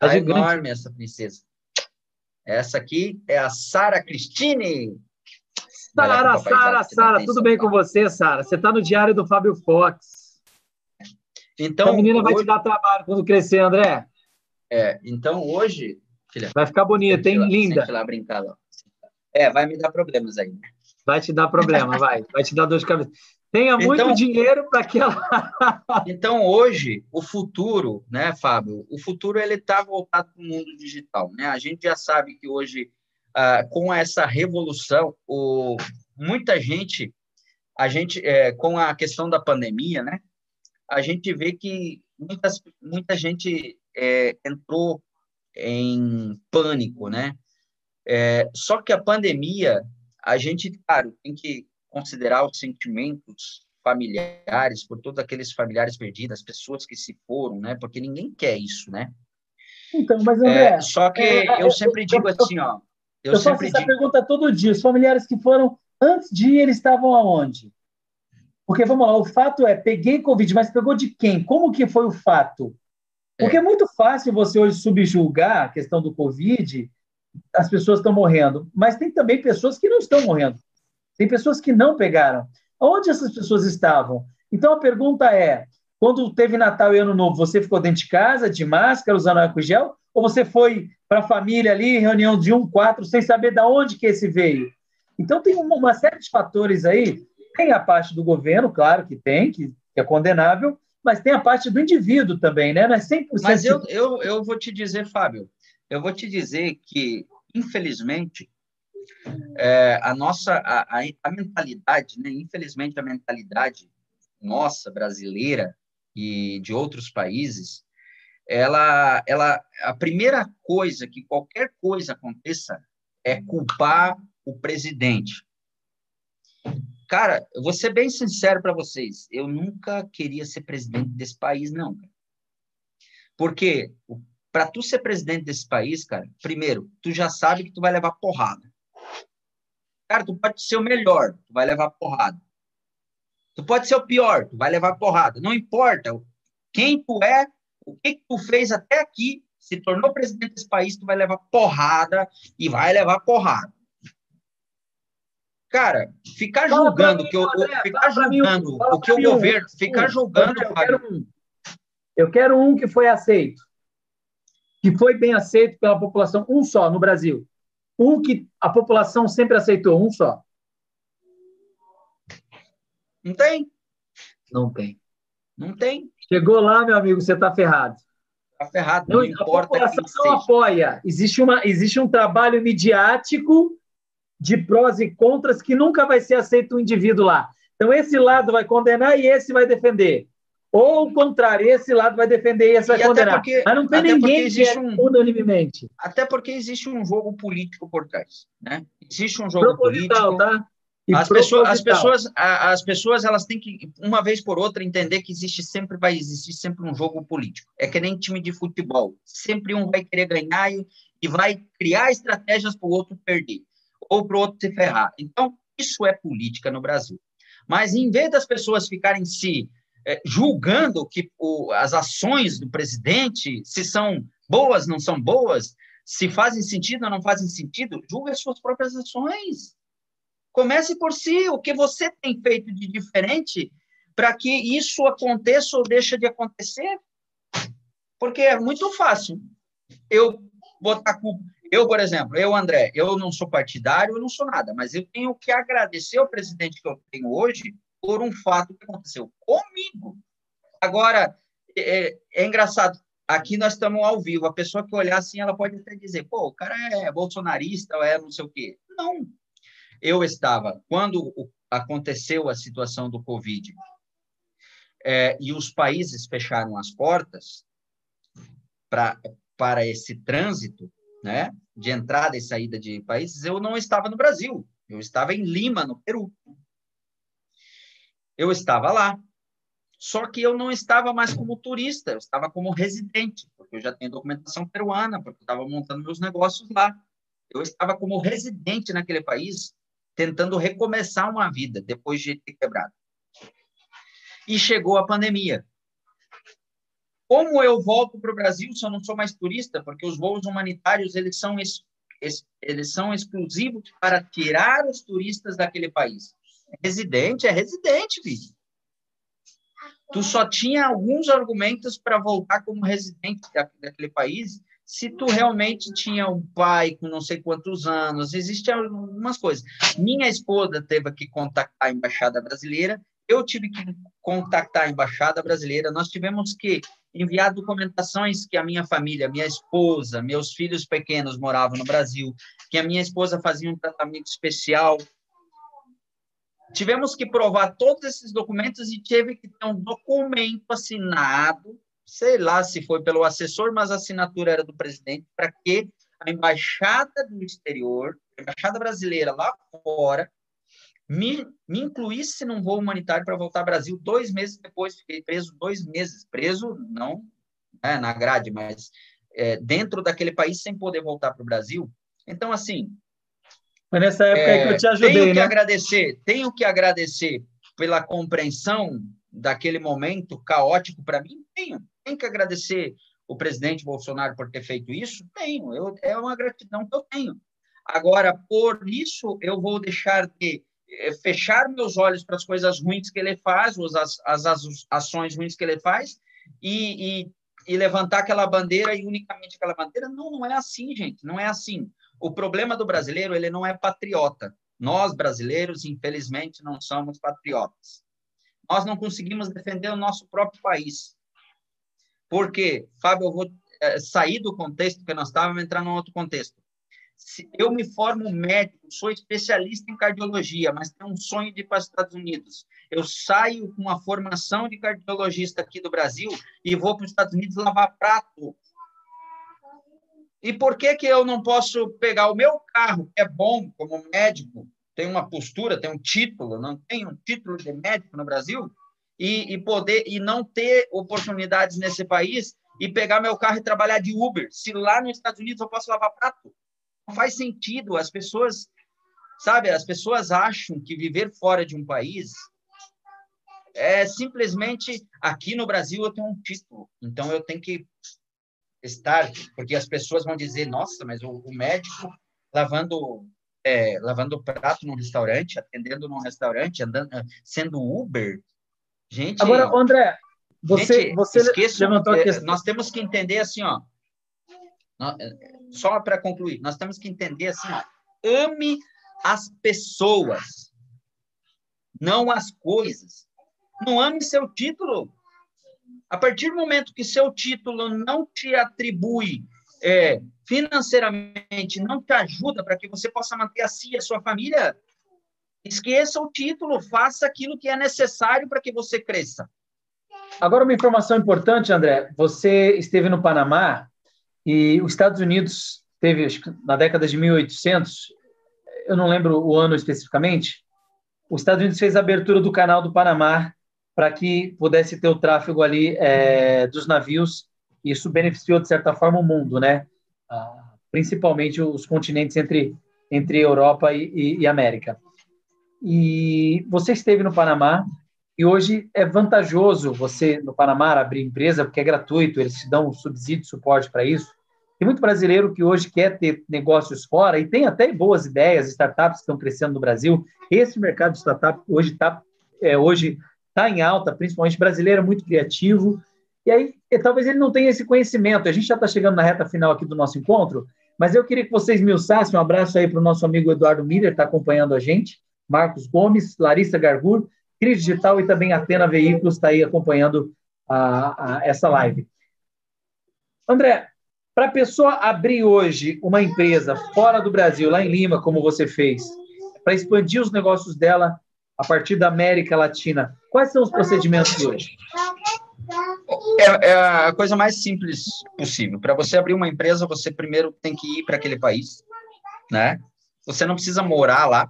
Tá, tá enorme essa princesa. Essa aqui é a Sara Cristine. Sara, Sara, Sara, tudo bem com você, Sara? Você está no diário do Fábio Fox. Então, a menina vai te dar trabalho quando crescer, André. É, então hoje Filha, vai ficar bonita, hein? Lá, Linda. lá brincar. É, vai me dar problemas aí. Vai te dar problema, vai. Vai te dar dor de cabeça. Tenha muito então, dinheiro para que ela. *laughs* então, hoje, o futuro, né, Fábio? O futuro ele está voltado para o mundo digital. Né? A gente já sabe que hoje, ah, com essa revolução, o, muita gente, a gente, é, com a questão da pandemia, né, a gente vê que muitas, muita gente é, entrou em pânico, né? É, só que a pandemia, a gente, claro, tem que considerar os sentimentos familiares, por todos aqueles familiares perdidos, as pessoas que se foram, né? Porque ninguém quer isso, né? Então, mas André, é, só que é, eu sempre digo eu, assim, ó. Eu, eu sempre faço essa digo... pergunta todo dia. Os familiares que foram antes de ir, eles estavam aonde? Porque vamos lá, o fato é, peguei Covid, mas pegou de quem? Como que foi o fato? Porque é muito fácil você hoje subjulgar a questão do Covid, as pessoas estão morrendo, mas tem também pessoas que não estão morrendo. Tem pessoas que não pegaram. Onde essas pessoas estavam? Então a pergunta é: quando teve Natal e Ano Novo, você ficou dentro de casa, de máscara, usando álcool gel? Ou você foi para a família ali, reunião de um, quatro, sem saber de onde que esse veio? Então tem uma série de fatores aí. Tem a parte do governo, claro que tem, que é condenável, mas tem a parte do indivíduo também, né? Não é 100%. Mas eu, eu, eu vou te dizer, Fábio, eu vou te dizer que, infelizmente, É, a nossa, a, a, mentalidade, né? infelizmente a mentalidade nossa, brasileira e de outros países, ela, ela, a primeira coisa que qualquer coisa aconteça é culpar o presidente. Cara, eu vou ser bem sincero para vocês, eu nunca queria ser presidente desse país, não. Porque para tu ser presidente desse país, cara, primeiro, tu já sabe que tu vai levar porrada. Cara, tu pode ser o melhor, tu vai levar porrada. Tu pode ser o pior, tu vai levar porrada. Não importa quem tu é, o que, que tu fez até aqui, se tornou presidente desse país, tu vai levar porrada e vai levar porrada. Cara, ficar julgando que o, ficar julgando o que o governo, ficar julgando, eu quero, um, eu quero um que foi aceito, que foi bem aceito pela população, um só no Brasil, um que a população sempre aceitou, um só. Não tem? Não tem. Não tem. Chegou lá, meu amigo, você está ferrado. Está ferrado. Não, não importa a população não apoia. Existe, uma, existe um trabalho midiático de prós e contras que nunca vai ser aceito um indivíduo lá. Então, esse lado vai condenar e esse vai defender. Ou o contrário, esse lado vai defender e esse vai condenar. Porque, Mas não tem ninguém que é um, unanimemente. Até porque existe um jogo político por trás. Né? Existe um jogo político. Tá? as pessoas, as pessoas, as pessoas, elas têm que uma vez por outra entender que existe sempre vai existir sempre um jogo político. É que nem time de futebol, sempre um vai querer ganhar e, e vai criar estratégias para o outro perder ou para o outro se ferrar. Então isso é política no Brasil. Mas em vez das pessoas ficarem se é, julgando que o, as ações do presidente se são boas, não são boas, se fazem sentido ou não fazem sentido, julgue as suas próprias ações Comece por si, o que você tem feito de diferente para que isso aconteça ou deixe de acontecer. Porque é muito fácil eu botar culpa. Eu, por exemplo, eu, André, eu não sou partidário, eu não sou nada, mas eu tenho que agradecer ao presidente que eu tenho hoje por um fato que aconteceu comigo. Agora, é, é engraçado, aqui nós estamos ao vivo, a pessoa que olhar assim, ela pode até dizer, pô, o cara é bolsonarista ou é não sei o quê. Não, eu estava, quando aconteceu a situação do Covid é, e os países fecharam as portas pra, para esse trânsito, né, de entrada e saída de países, eu não estava no Brasil, eu estava em Lima, no Peru. Eu estava lá. Só que eu não estava mais como turista, eu estava como residente, porque eu já tenho documentação peruana, porque eu estava montando meus negócios lá. Eu estava como residente naquele país tentando recomeçar uma vida depois de ter quebrado. E chegou a pandemia. Como eu volto para o Brasil se eu não sou mais turista? Porque os voos humanitários eles são, eles são exclusivos para tirar os turistas daquele país. Residente é residente, filho. Tu só tinha alguns argumentos para voltar como residente daquele país se tu realmente tinha um pai com não sei quantos anos, existem algumas coisas. Minha esposa teve que contactar a embaixada brasileira, eu tive que contactar a embaixada brasileira, nós tivemos que enviar documentações que a minha família, minha esposa, meus filhos pequenos moravam no Brasil, que a minha esposa fazia um tratamento especial. Tivemos que provar todos esses documentos e teve que ter um documento assinado sei lá se foi pelo assessor, mas a assinatura era do presidente, para que a embaixada do exterior, a embaixada brasileira lá fora, me, me incluísse num voo humanitário para voltar ao Brasil. Dois meses depois, fiquei preso dois meses. Preso, não né, na grade, mas é, dentro daquele país sem poder voltar para o Brasil. Então, assim. Mas nessa época é, que eu te ajudei, tenho né? que agradecer, tenho que agradecer pela compreensão daquele momento caótico para mim, tenho. Tem que agradecer o presidente Bolsonaro por ter feito isso? Tenho, eu, é uma gratidão que eu tenho. Agora, por isso, eu vou deixar de eh, fechar meus olhos para as coisas ruins que ele faz, as, as, as ações ruins que ele faz, e, e, e levantar aquela bandeira e unicamente aquela bandeira. Não, não é assim, gente, não é assim. O problema do brasileiro, ele não é patriota. Nós, brasileiros, infelizmente, não somos patriotas. Nós não conseguimos defender o nosso próprio país. Porque, Fábio, eu vou é, sair do contexto que nós estávamos, entrar num outro contexto. eu me formo médico, sou especialista em cardiologia, mas tenho um sonho de ir para os Estados Unidos. Eu saio com uma formação de cardiologista aqui do Brasil e vou para os Estados Unidos lavar prato. E por que que eu não posso pegar o meu carro, que é bom como médico, tem uma postura, tem um título, não tem um título de médico no Brasil, e, e poder e não ter oportunidades nesse país e pegar meu carro e trabalhar de Uber. Se lá nos Estados Unidos eu posso lavar prato, não faz sentido. As pessoas, sabe, as pessoas acham que viver fora de um país é simplesmente aqui no Brasil eu tenho um título, então eu tenho que estar, porque as pessoas vão dizer, nossa, mas o, o médico lavando é, lavando prato num restaurante, atendendo num restaurante, andando, sendo Uber, gente. Agora, André, você, gente, você esqueço, levantou a questão. Nós temos que entender assim, ó. Só para concluir, nós temos que entender assim, ó, ame as pessoas, não as coisas. Não ame seu título. A partir do momento que seu título não te atribui é, financeiramente, não te ajuda para que você possa manter a si e a sua família, esqueça o título, faça aquilo que é necessário para que você cresça. Agora, uma informação importante, André. Você esteve no Panamá e os Estados Unidos teve, na década de 1800, eu não lembro o ano especificamente, os Estados Unidos fez a abertura do canal do Panamá para que pudesse ter o tráfego ali é, dos navios. Isso beneficiou, de certa forma, o mundo, né? Ah, principalmente os continentes entre, entre Europa e, e, e América. E você esteve no Panamá, e hoje é vantajoso você, no Panamá, abrir empresa, porque é gratuito, eles te dão subsídio, suporte para isso. Tem muito brasileiro que hoje quer ter negócios fora e tem até boas ideias, startups que estão crescendo no Brasil. Esse mercado de startup hoje está é, hoje tá em alta, principalmente brasileiro, é muito criativo. E aí, talvez ele não tenha esse conhecimento. A gente já está chegando na reta final aqui do nosso encontro, mas eu queria que vocês me usassem. Um abraço aí para o nosso amigo Eduardo Miller, está acompanhando a gente, Marcos Gomes, Larissa Gargur, Cris Digital e também Atena Veículos está aí acompanhando a, a, essa live. André, para a pessoa abrir hoje uma empresa fora do Brasil, lá em Lima, como você fez, para expandir os negócios dela a partir da América Latina, quais são os procedimentos hoje? É, é a coisa mais simples possível. Para você abrir uma empresa, você primeiro tem que ir para aquele país, né? Você não precisa morar lá,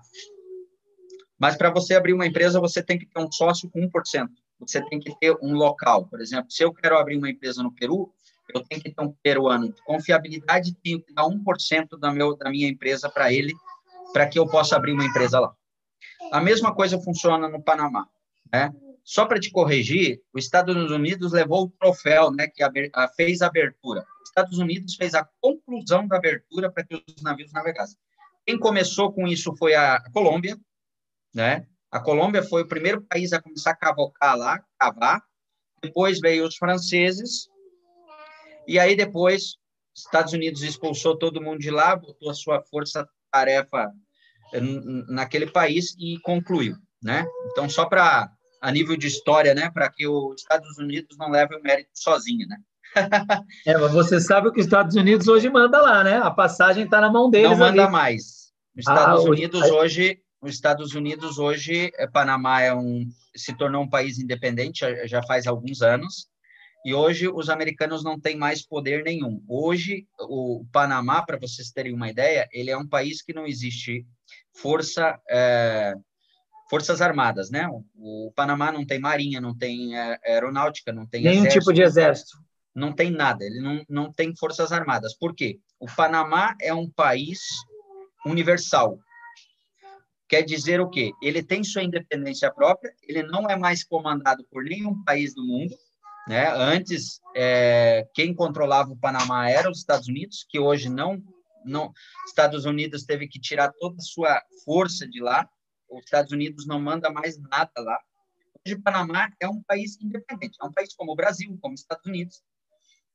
mas para você abrir uma empresa, você tem que ter um sócio com 1%. Você tem que ter um local. Por exemplo, se eu quero abrir uma empresa no Peru, eu tenho que ter um peruano de confiabilidade, tenho que dar 1% da, meu, da minha empresa para ele, para que eu possa abrir uma empresa lá. A mesma coisa funciona no Panamá. Né? Só para te corrigir, os Estados Unidos levou o troféu, né, que fez a abertura. Os Estados Unidos fez a conclusão da abertura para que os navios navegassem. Quem começou com isso foi a Colômbia, né? A Colômbia foi o primeiro país a começar a cavocar lá, cavar. Depois veio os franceses. E aí depois, Estados Unidos expulsou todo mundo de lá, botou a sua força-tarefa naquele país e concluiu, né? Então, só para a nível de história, né, para que os Estados Unidos não levem o mérito sozinho, né? *laughs* é, mas você sabe que os Estados Unidos hoje manda lá, né? A passagem está na mão deles. Não manda ali. mais. Os Estados ah, Unidos hoje os Estados Unidos hoje, eh, Panamá é um, se tornou um país independente já faz alguns anos, e hoje os americanos não têm mais poder nenhum. Hoje, o Panamá, para vocês terem uma ideia, ele é um país que não existe força, é, forças armadas, né? O, Panamá não tem marinha, não tem é, aeronáutica, não tem nenhum exército, tipo de exército. Não tem nada, ele não, não tem forças armadas. Por quê? O Panamá é um país universal, Quer dizer o quê? Ele tem sua independência própria, ele não é mais comandado por nenhum país do mundo. Né? Antes, é, quem controlava o Panamá era os Estados Unidos, que hoje não, não. Estados Unidos teve que tirar toda a sua força de lá. Os Estados Unidos não manda mais nada lá. Hoje, o Panamá é um país independente, é um país como o Brasil, como os Estados Unidos.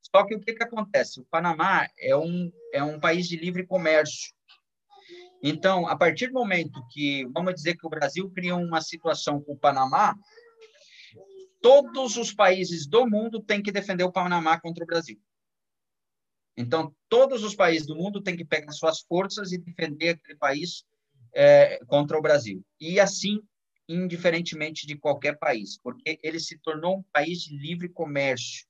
Só que o que, que acontece? O Panamá é um, é um país de livre comércio. Então, a partir do momento que, vamos dizer que o Brasil cria uma situação com o Panamá, todos os países do mundo têm que defender o Panamá contra o Brasil. Então, todos os países do mundo têm que pegar suas forças e defender aquele país é, contra o Brasil. E assim, indiferentemente de qualquer país, porque ele se tornou um país de livre comércio,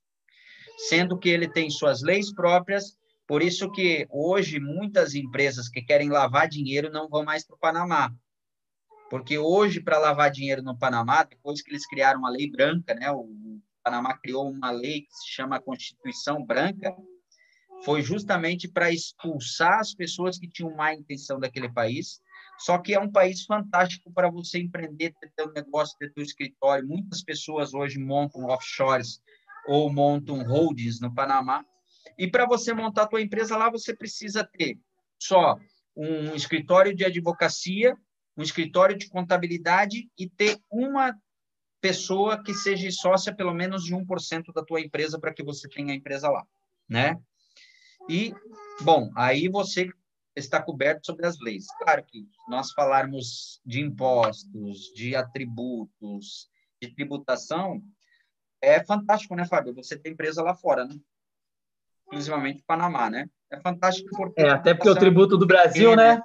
sendo que ele tem suas leis próprias. Por isso que hoje muitas empresas que querem lavar dinheiro não vão mais para o Panamá, porque hoje para lavar dinheiro no Panamá, depois que eles criaram uma lei branca, né, o Panamá criou uma lei que se chama Constituição Branca, foi justamente para expulsar as pessoas que tinham má intenção daquele país. Só que é um país fantástico para você empreender, ter teu negócio, ter teu escritório. Muitas pessoas hoje montam offshores ou montam holdings no Panamá. E para você montar a tua empresa lá, você precisa ter só um escritório de advocacia, um escritório de contabilidade e ter uma pessoa que seja sócia pelo menos de 1% da tua empresa para que você tenha a empresa lá, né? E, bom, aí você está coberto sobre as leis. Claro que nós falarmos de impostos, de atributos, de tributação, é fantástico, né, Fábio? Você tem empresa lá fora, né? Exclusivamente Panamá, né? É fantástico porque... É, até porque o tributo do Brasil, né?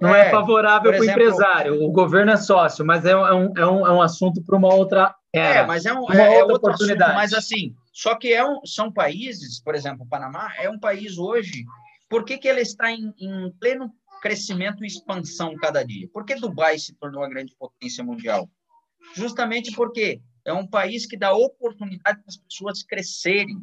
Não é, é favorável para o empresário. O governo é sócio, mas é um, é um, é um assunto para uma outra era. É, mas é, um, uma é, é outra oportunidade. Assunto, mas assim, só que é um, são países, por exemplo, o Panamá é um país hoje. Por que, que ele está em, em pleno crescimento e expansão cada dia? Por que Dubai se tornou a grande potência mundial? Justamente porque é um país que dá oportunidade para as pessoas crescerem.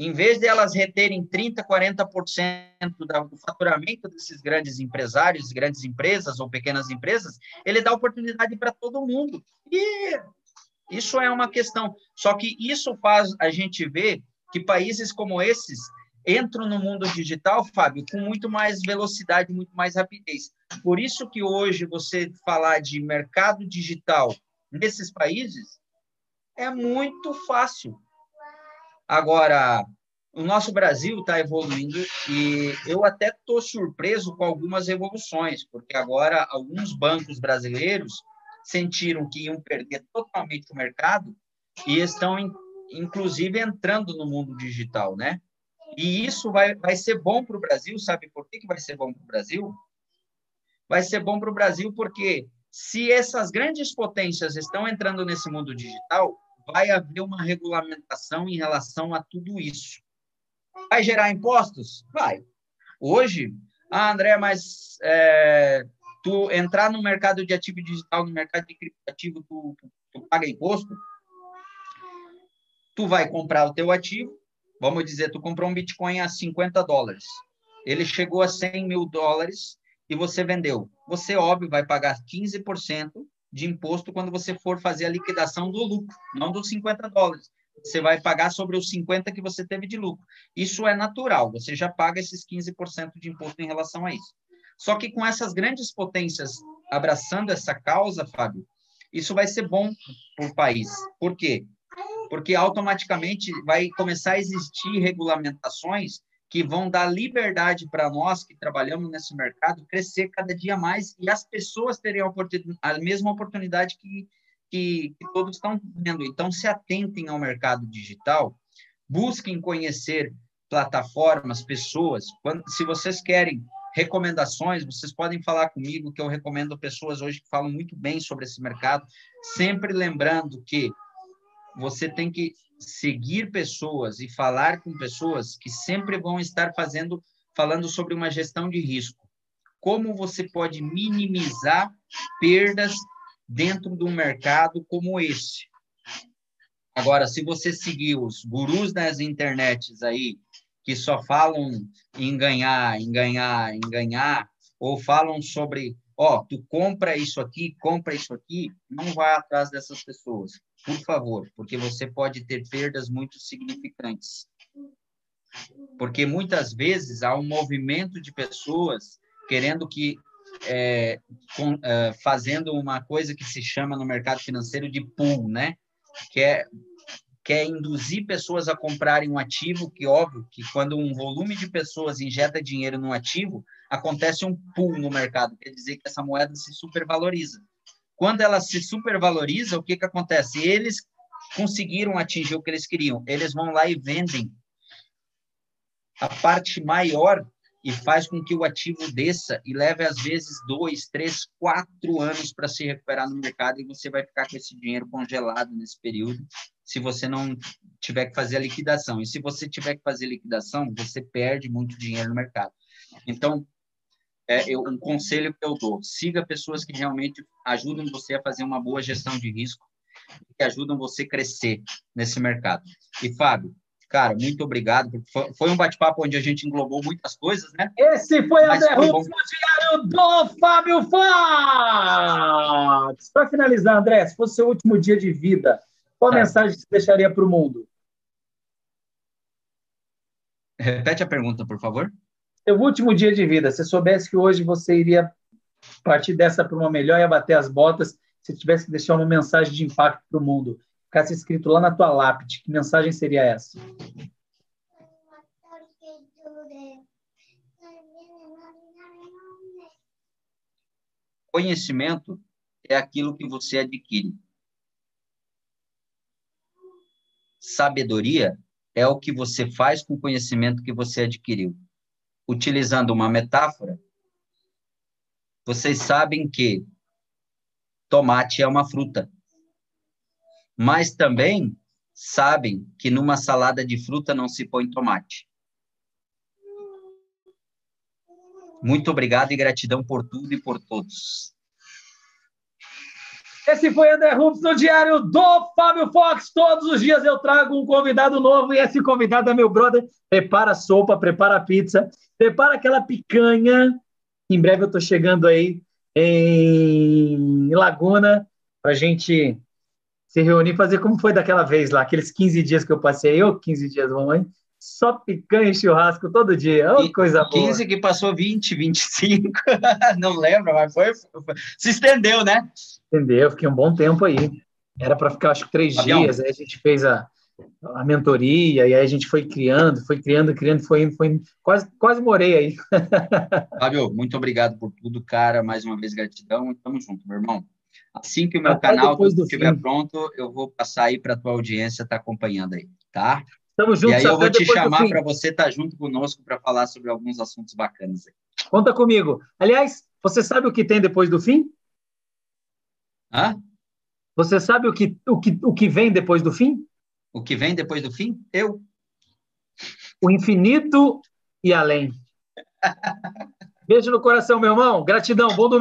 Em vez de elas reterem 30%, 40% do faturamento desses grandes empresários, grandes empresas ou pequenas empresas, ele dá oportunidade para todo mundo. E isso é uma questão. Só que isso faz a gente ver que países como esses entram no mundo digital, Fábio, com muito mais velocidade, muito mais rapidez. Por isso que hoje você falar de mercado digital nesses países é muito fácil. Agora, o nosso Brasil está evoluindo e eu até estou surpreso com algumas evoluções, porque agora alguns bancos brasileiros sentiram que iam perder totalmente o mercado e estão, inclusive, entrando no mundo digital, né? E isso vai, vai ser bom para o Brasil, sabe por que, que vai ser bom para o Brasil? Vai ser bom para o Brasil porque se essas grandes potências estão entrando nesse mundo digital, vai haver uma regulamentação em relação a tudo isso. Vai gerar impostos? Vai. Hoje, ah, André, mas é, tu entrar no mercado de ativo digital, no mercado de criptoativo, tu, tu, tu paga imposto, tu vai comprar o teu ativo, vamos dizer, tu comprou um Bitcoin a 50 dólares, ele chegou a 100 mil dólares e você vendeu. Você, óbvio, vai pagar 15% de imposto quando você for fazer a liquidação do lucro, não dos 50 dólares. Você vai pagar sobre os 50 que você teve de lucro. Isso é natural, você já paga esses 15% de imposto em relação a isso. Só que com essas grandes potências abraçando essa causa, Fábio, isso vai ser bom para o país. Por quê? Porque automaticamente vai começar a existir regulamentações que vão dar liberdade para nós que trabalhamos nesse mercado crescer cada dia mais e as pessoas terem a, a mesma oportunidade que, que, que todos estão tendo. Então, se atentem ao mercado digital, busquem conhecer plataformas, pessoas. Quando, se vocês querem recomendações, vocês podem falar comigo, que eu recomendo pessoas hoje que falam muito bem sobre esse mercado, sempre lembrando que você tem que seguir pessoas e falar com pessoas que sempre vão estar fazendo, falando sobre uma gestão de risco. Como você pode minimizar perdas dentro de um mercado como esse? Agora, se você seguir os gurus das internets aí, que só falam em ganhar, em ganhar, em ganhar, ou falam sobre, ó, oh, tu compra isso aqui, compra isso aqui, não vá atrás dessas pessoas, por favor, porque você pode ter perdas muito significantes. Porque muitas vezes há um movimento de pessoas querendo que é, com, é, fazendo uma coisa que se chama no mercado financeiro de pool, né? Que é quer induzir pessoas a comprarem um ativo, que óbvio que quando um volume de pessoas injeta dinheiro no ativo, acontece um pool no mercado, quer dizer que essa moeda se supervaloriza. Quando ela se supervaloriza, o que, que acontece? Eles conseguiram atingir o que eles queriam, eles vão lá e vendem a parte maior e faz com que o ativo desça e leve, às vezes, dois, três, quatro anos para se recuperar no mercado e você vai ficar com esse dinheiro congelado nesse período, se você não tiver que fazer a liquidação. E se você tiver que fazer liquidação, você perde muito dinheiro no mercado. Então, é, eu, um conselho que eu dou: siga pessoas que realmente ajudam você a fazer uma boa gestão de risco, que ajudam você a crescer nesse mercado. E, Fábio, Cara, muito obrigado. Foi um bate-papo onde a gente englobou muitas coisas, né? Esse foi o Derrubos no Diário do Fábio Fox! Para finalizar, André, se fosse seu último dia de vida, qual é. mensagem você deixaria para o mundo? Repete a pergunta, por favor. Seu último dia de vida, se soubesse que hoje você iria partir dessa para uma melhor e bater as botas, se tivesse que deixar uma mensagem de impacto para o mundo, ficasse escrito lá na tua lápide, que mensagem seria essa? Conhecimento é aquilo que você adquire. Sabedoria é o que você faz com o conhecimento que você adquiriu. Utilizando uma metáfora, vocês sabem que tomate é uma fruta mas também sabem que numa salada de fruta não se põe tomate. Muito obrigado e gratidão por tudo e por todos. Esse foi André Rubens no Diário do Fábio Fox. Todos os dias eu trago um convidado novo e esse convidado é meu brother. Prepara a sopa, prepara a pizza, prepara aquela picanha. Em breve eu estou chegando aí em Laguna para gente se reunir, fazer como foi daquela vez lá, aqueles 15 dias que eu passei, eu 15 dias, mamãe, só picanha e churrasco todo dia, oh, coisa 15 boa. 15 que passou 20, 25, *laughs* não lembro, mas foi, foi, se estendeu, né? Estendeu, fiquei um bom tempo aí. Era para ficar, acho que três Fabião. dias, aí a gente fez a, a mentoria, e aí a gente foi criando, foi criando, criando, foi indo, foi indo. Quase, quase morei aí. *laughs* Fábio, muito obrigado por tudo, cara. Mais uma vez, gratidão. Tamo junto, meu irmão. Assim que o meu Até canal estiver pronto, eu vou passar aí para a tua audiência estar tá acompanhando aí, tá? Tamo junto. E aí eu vou te chamar para você estar tá junto conosco para falar sobre alguns assuntos bacanas aí. Conta comigo. Aliás, você sabe o que tem depois do fim? Hã? Você sabe o que, o que, o que vem depois do fim? O que vem depois do fim? Eu. O infinito e além. *laughs* Beijo no coração, meu irmão. Gratidão. Bom domingo.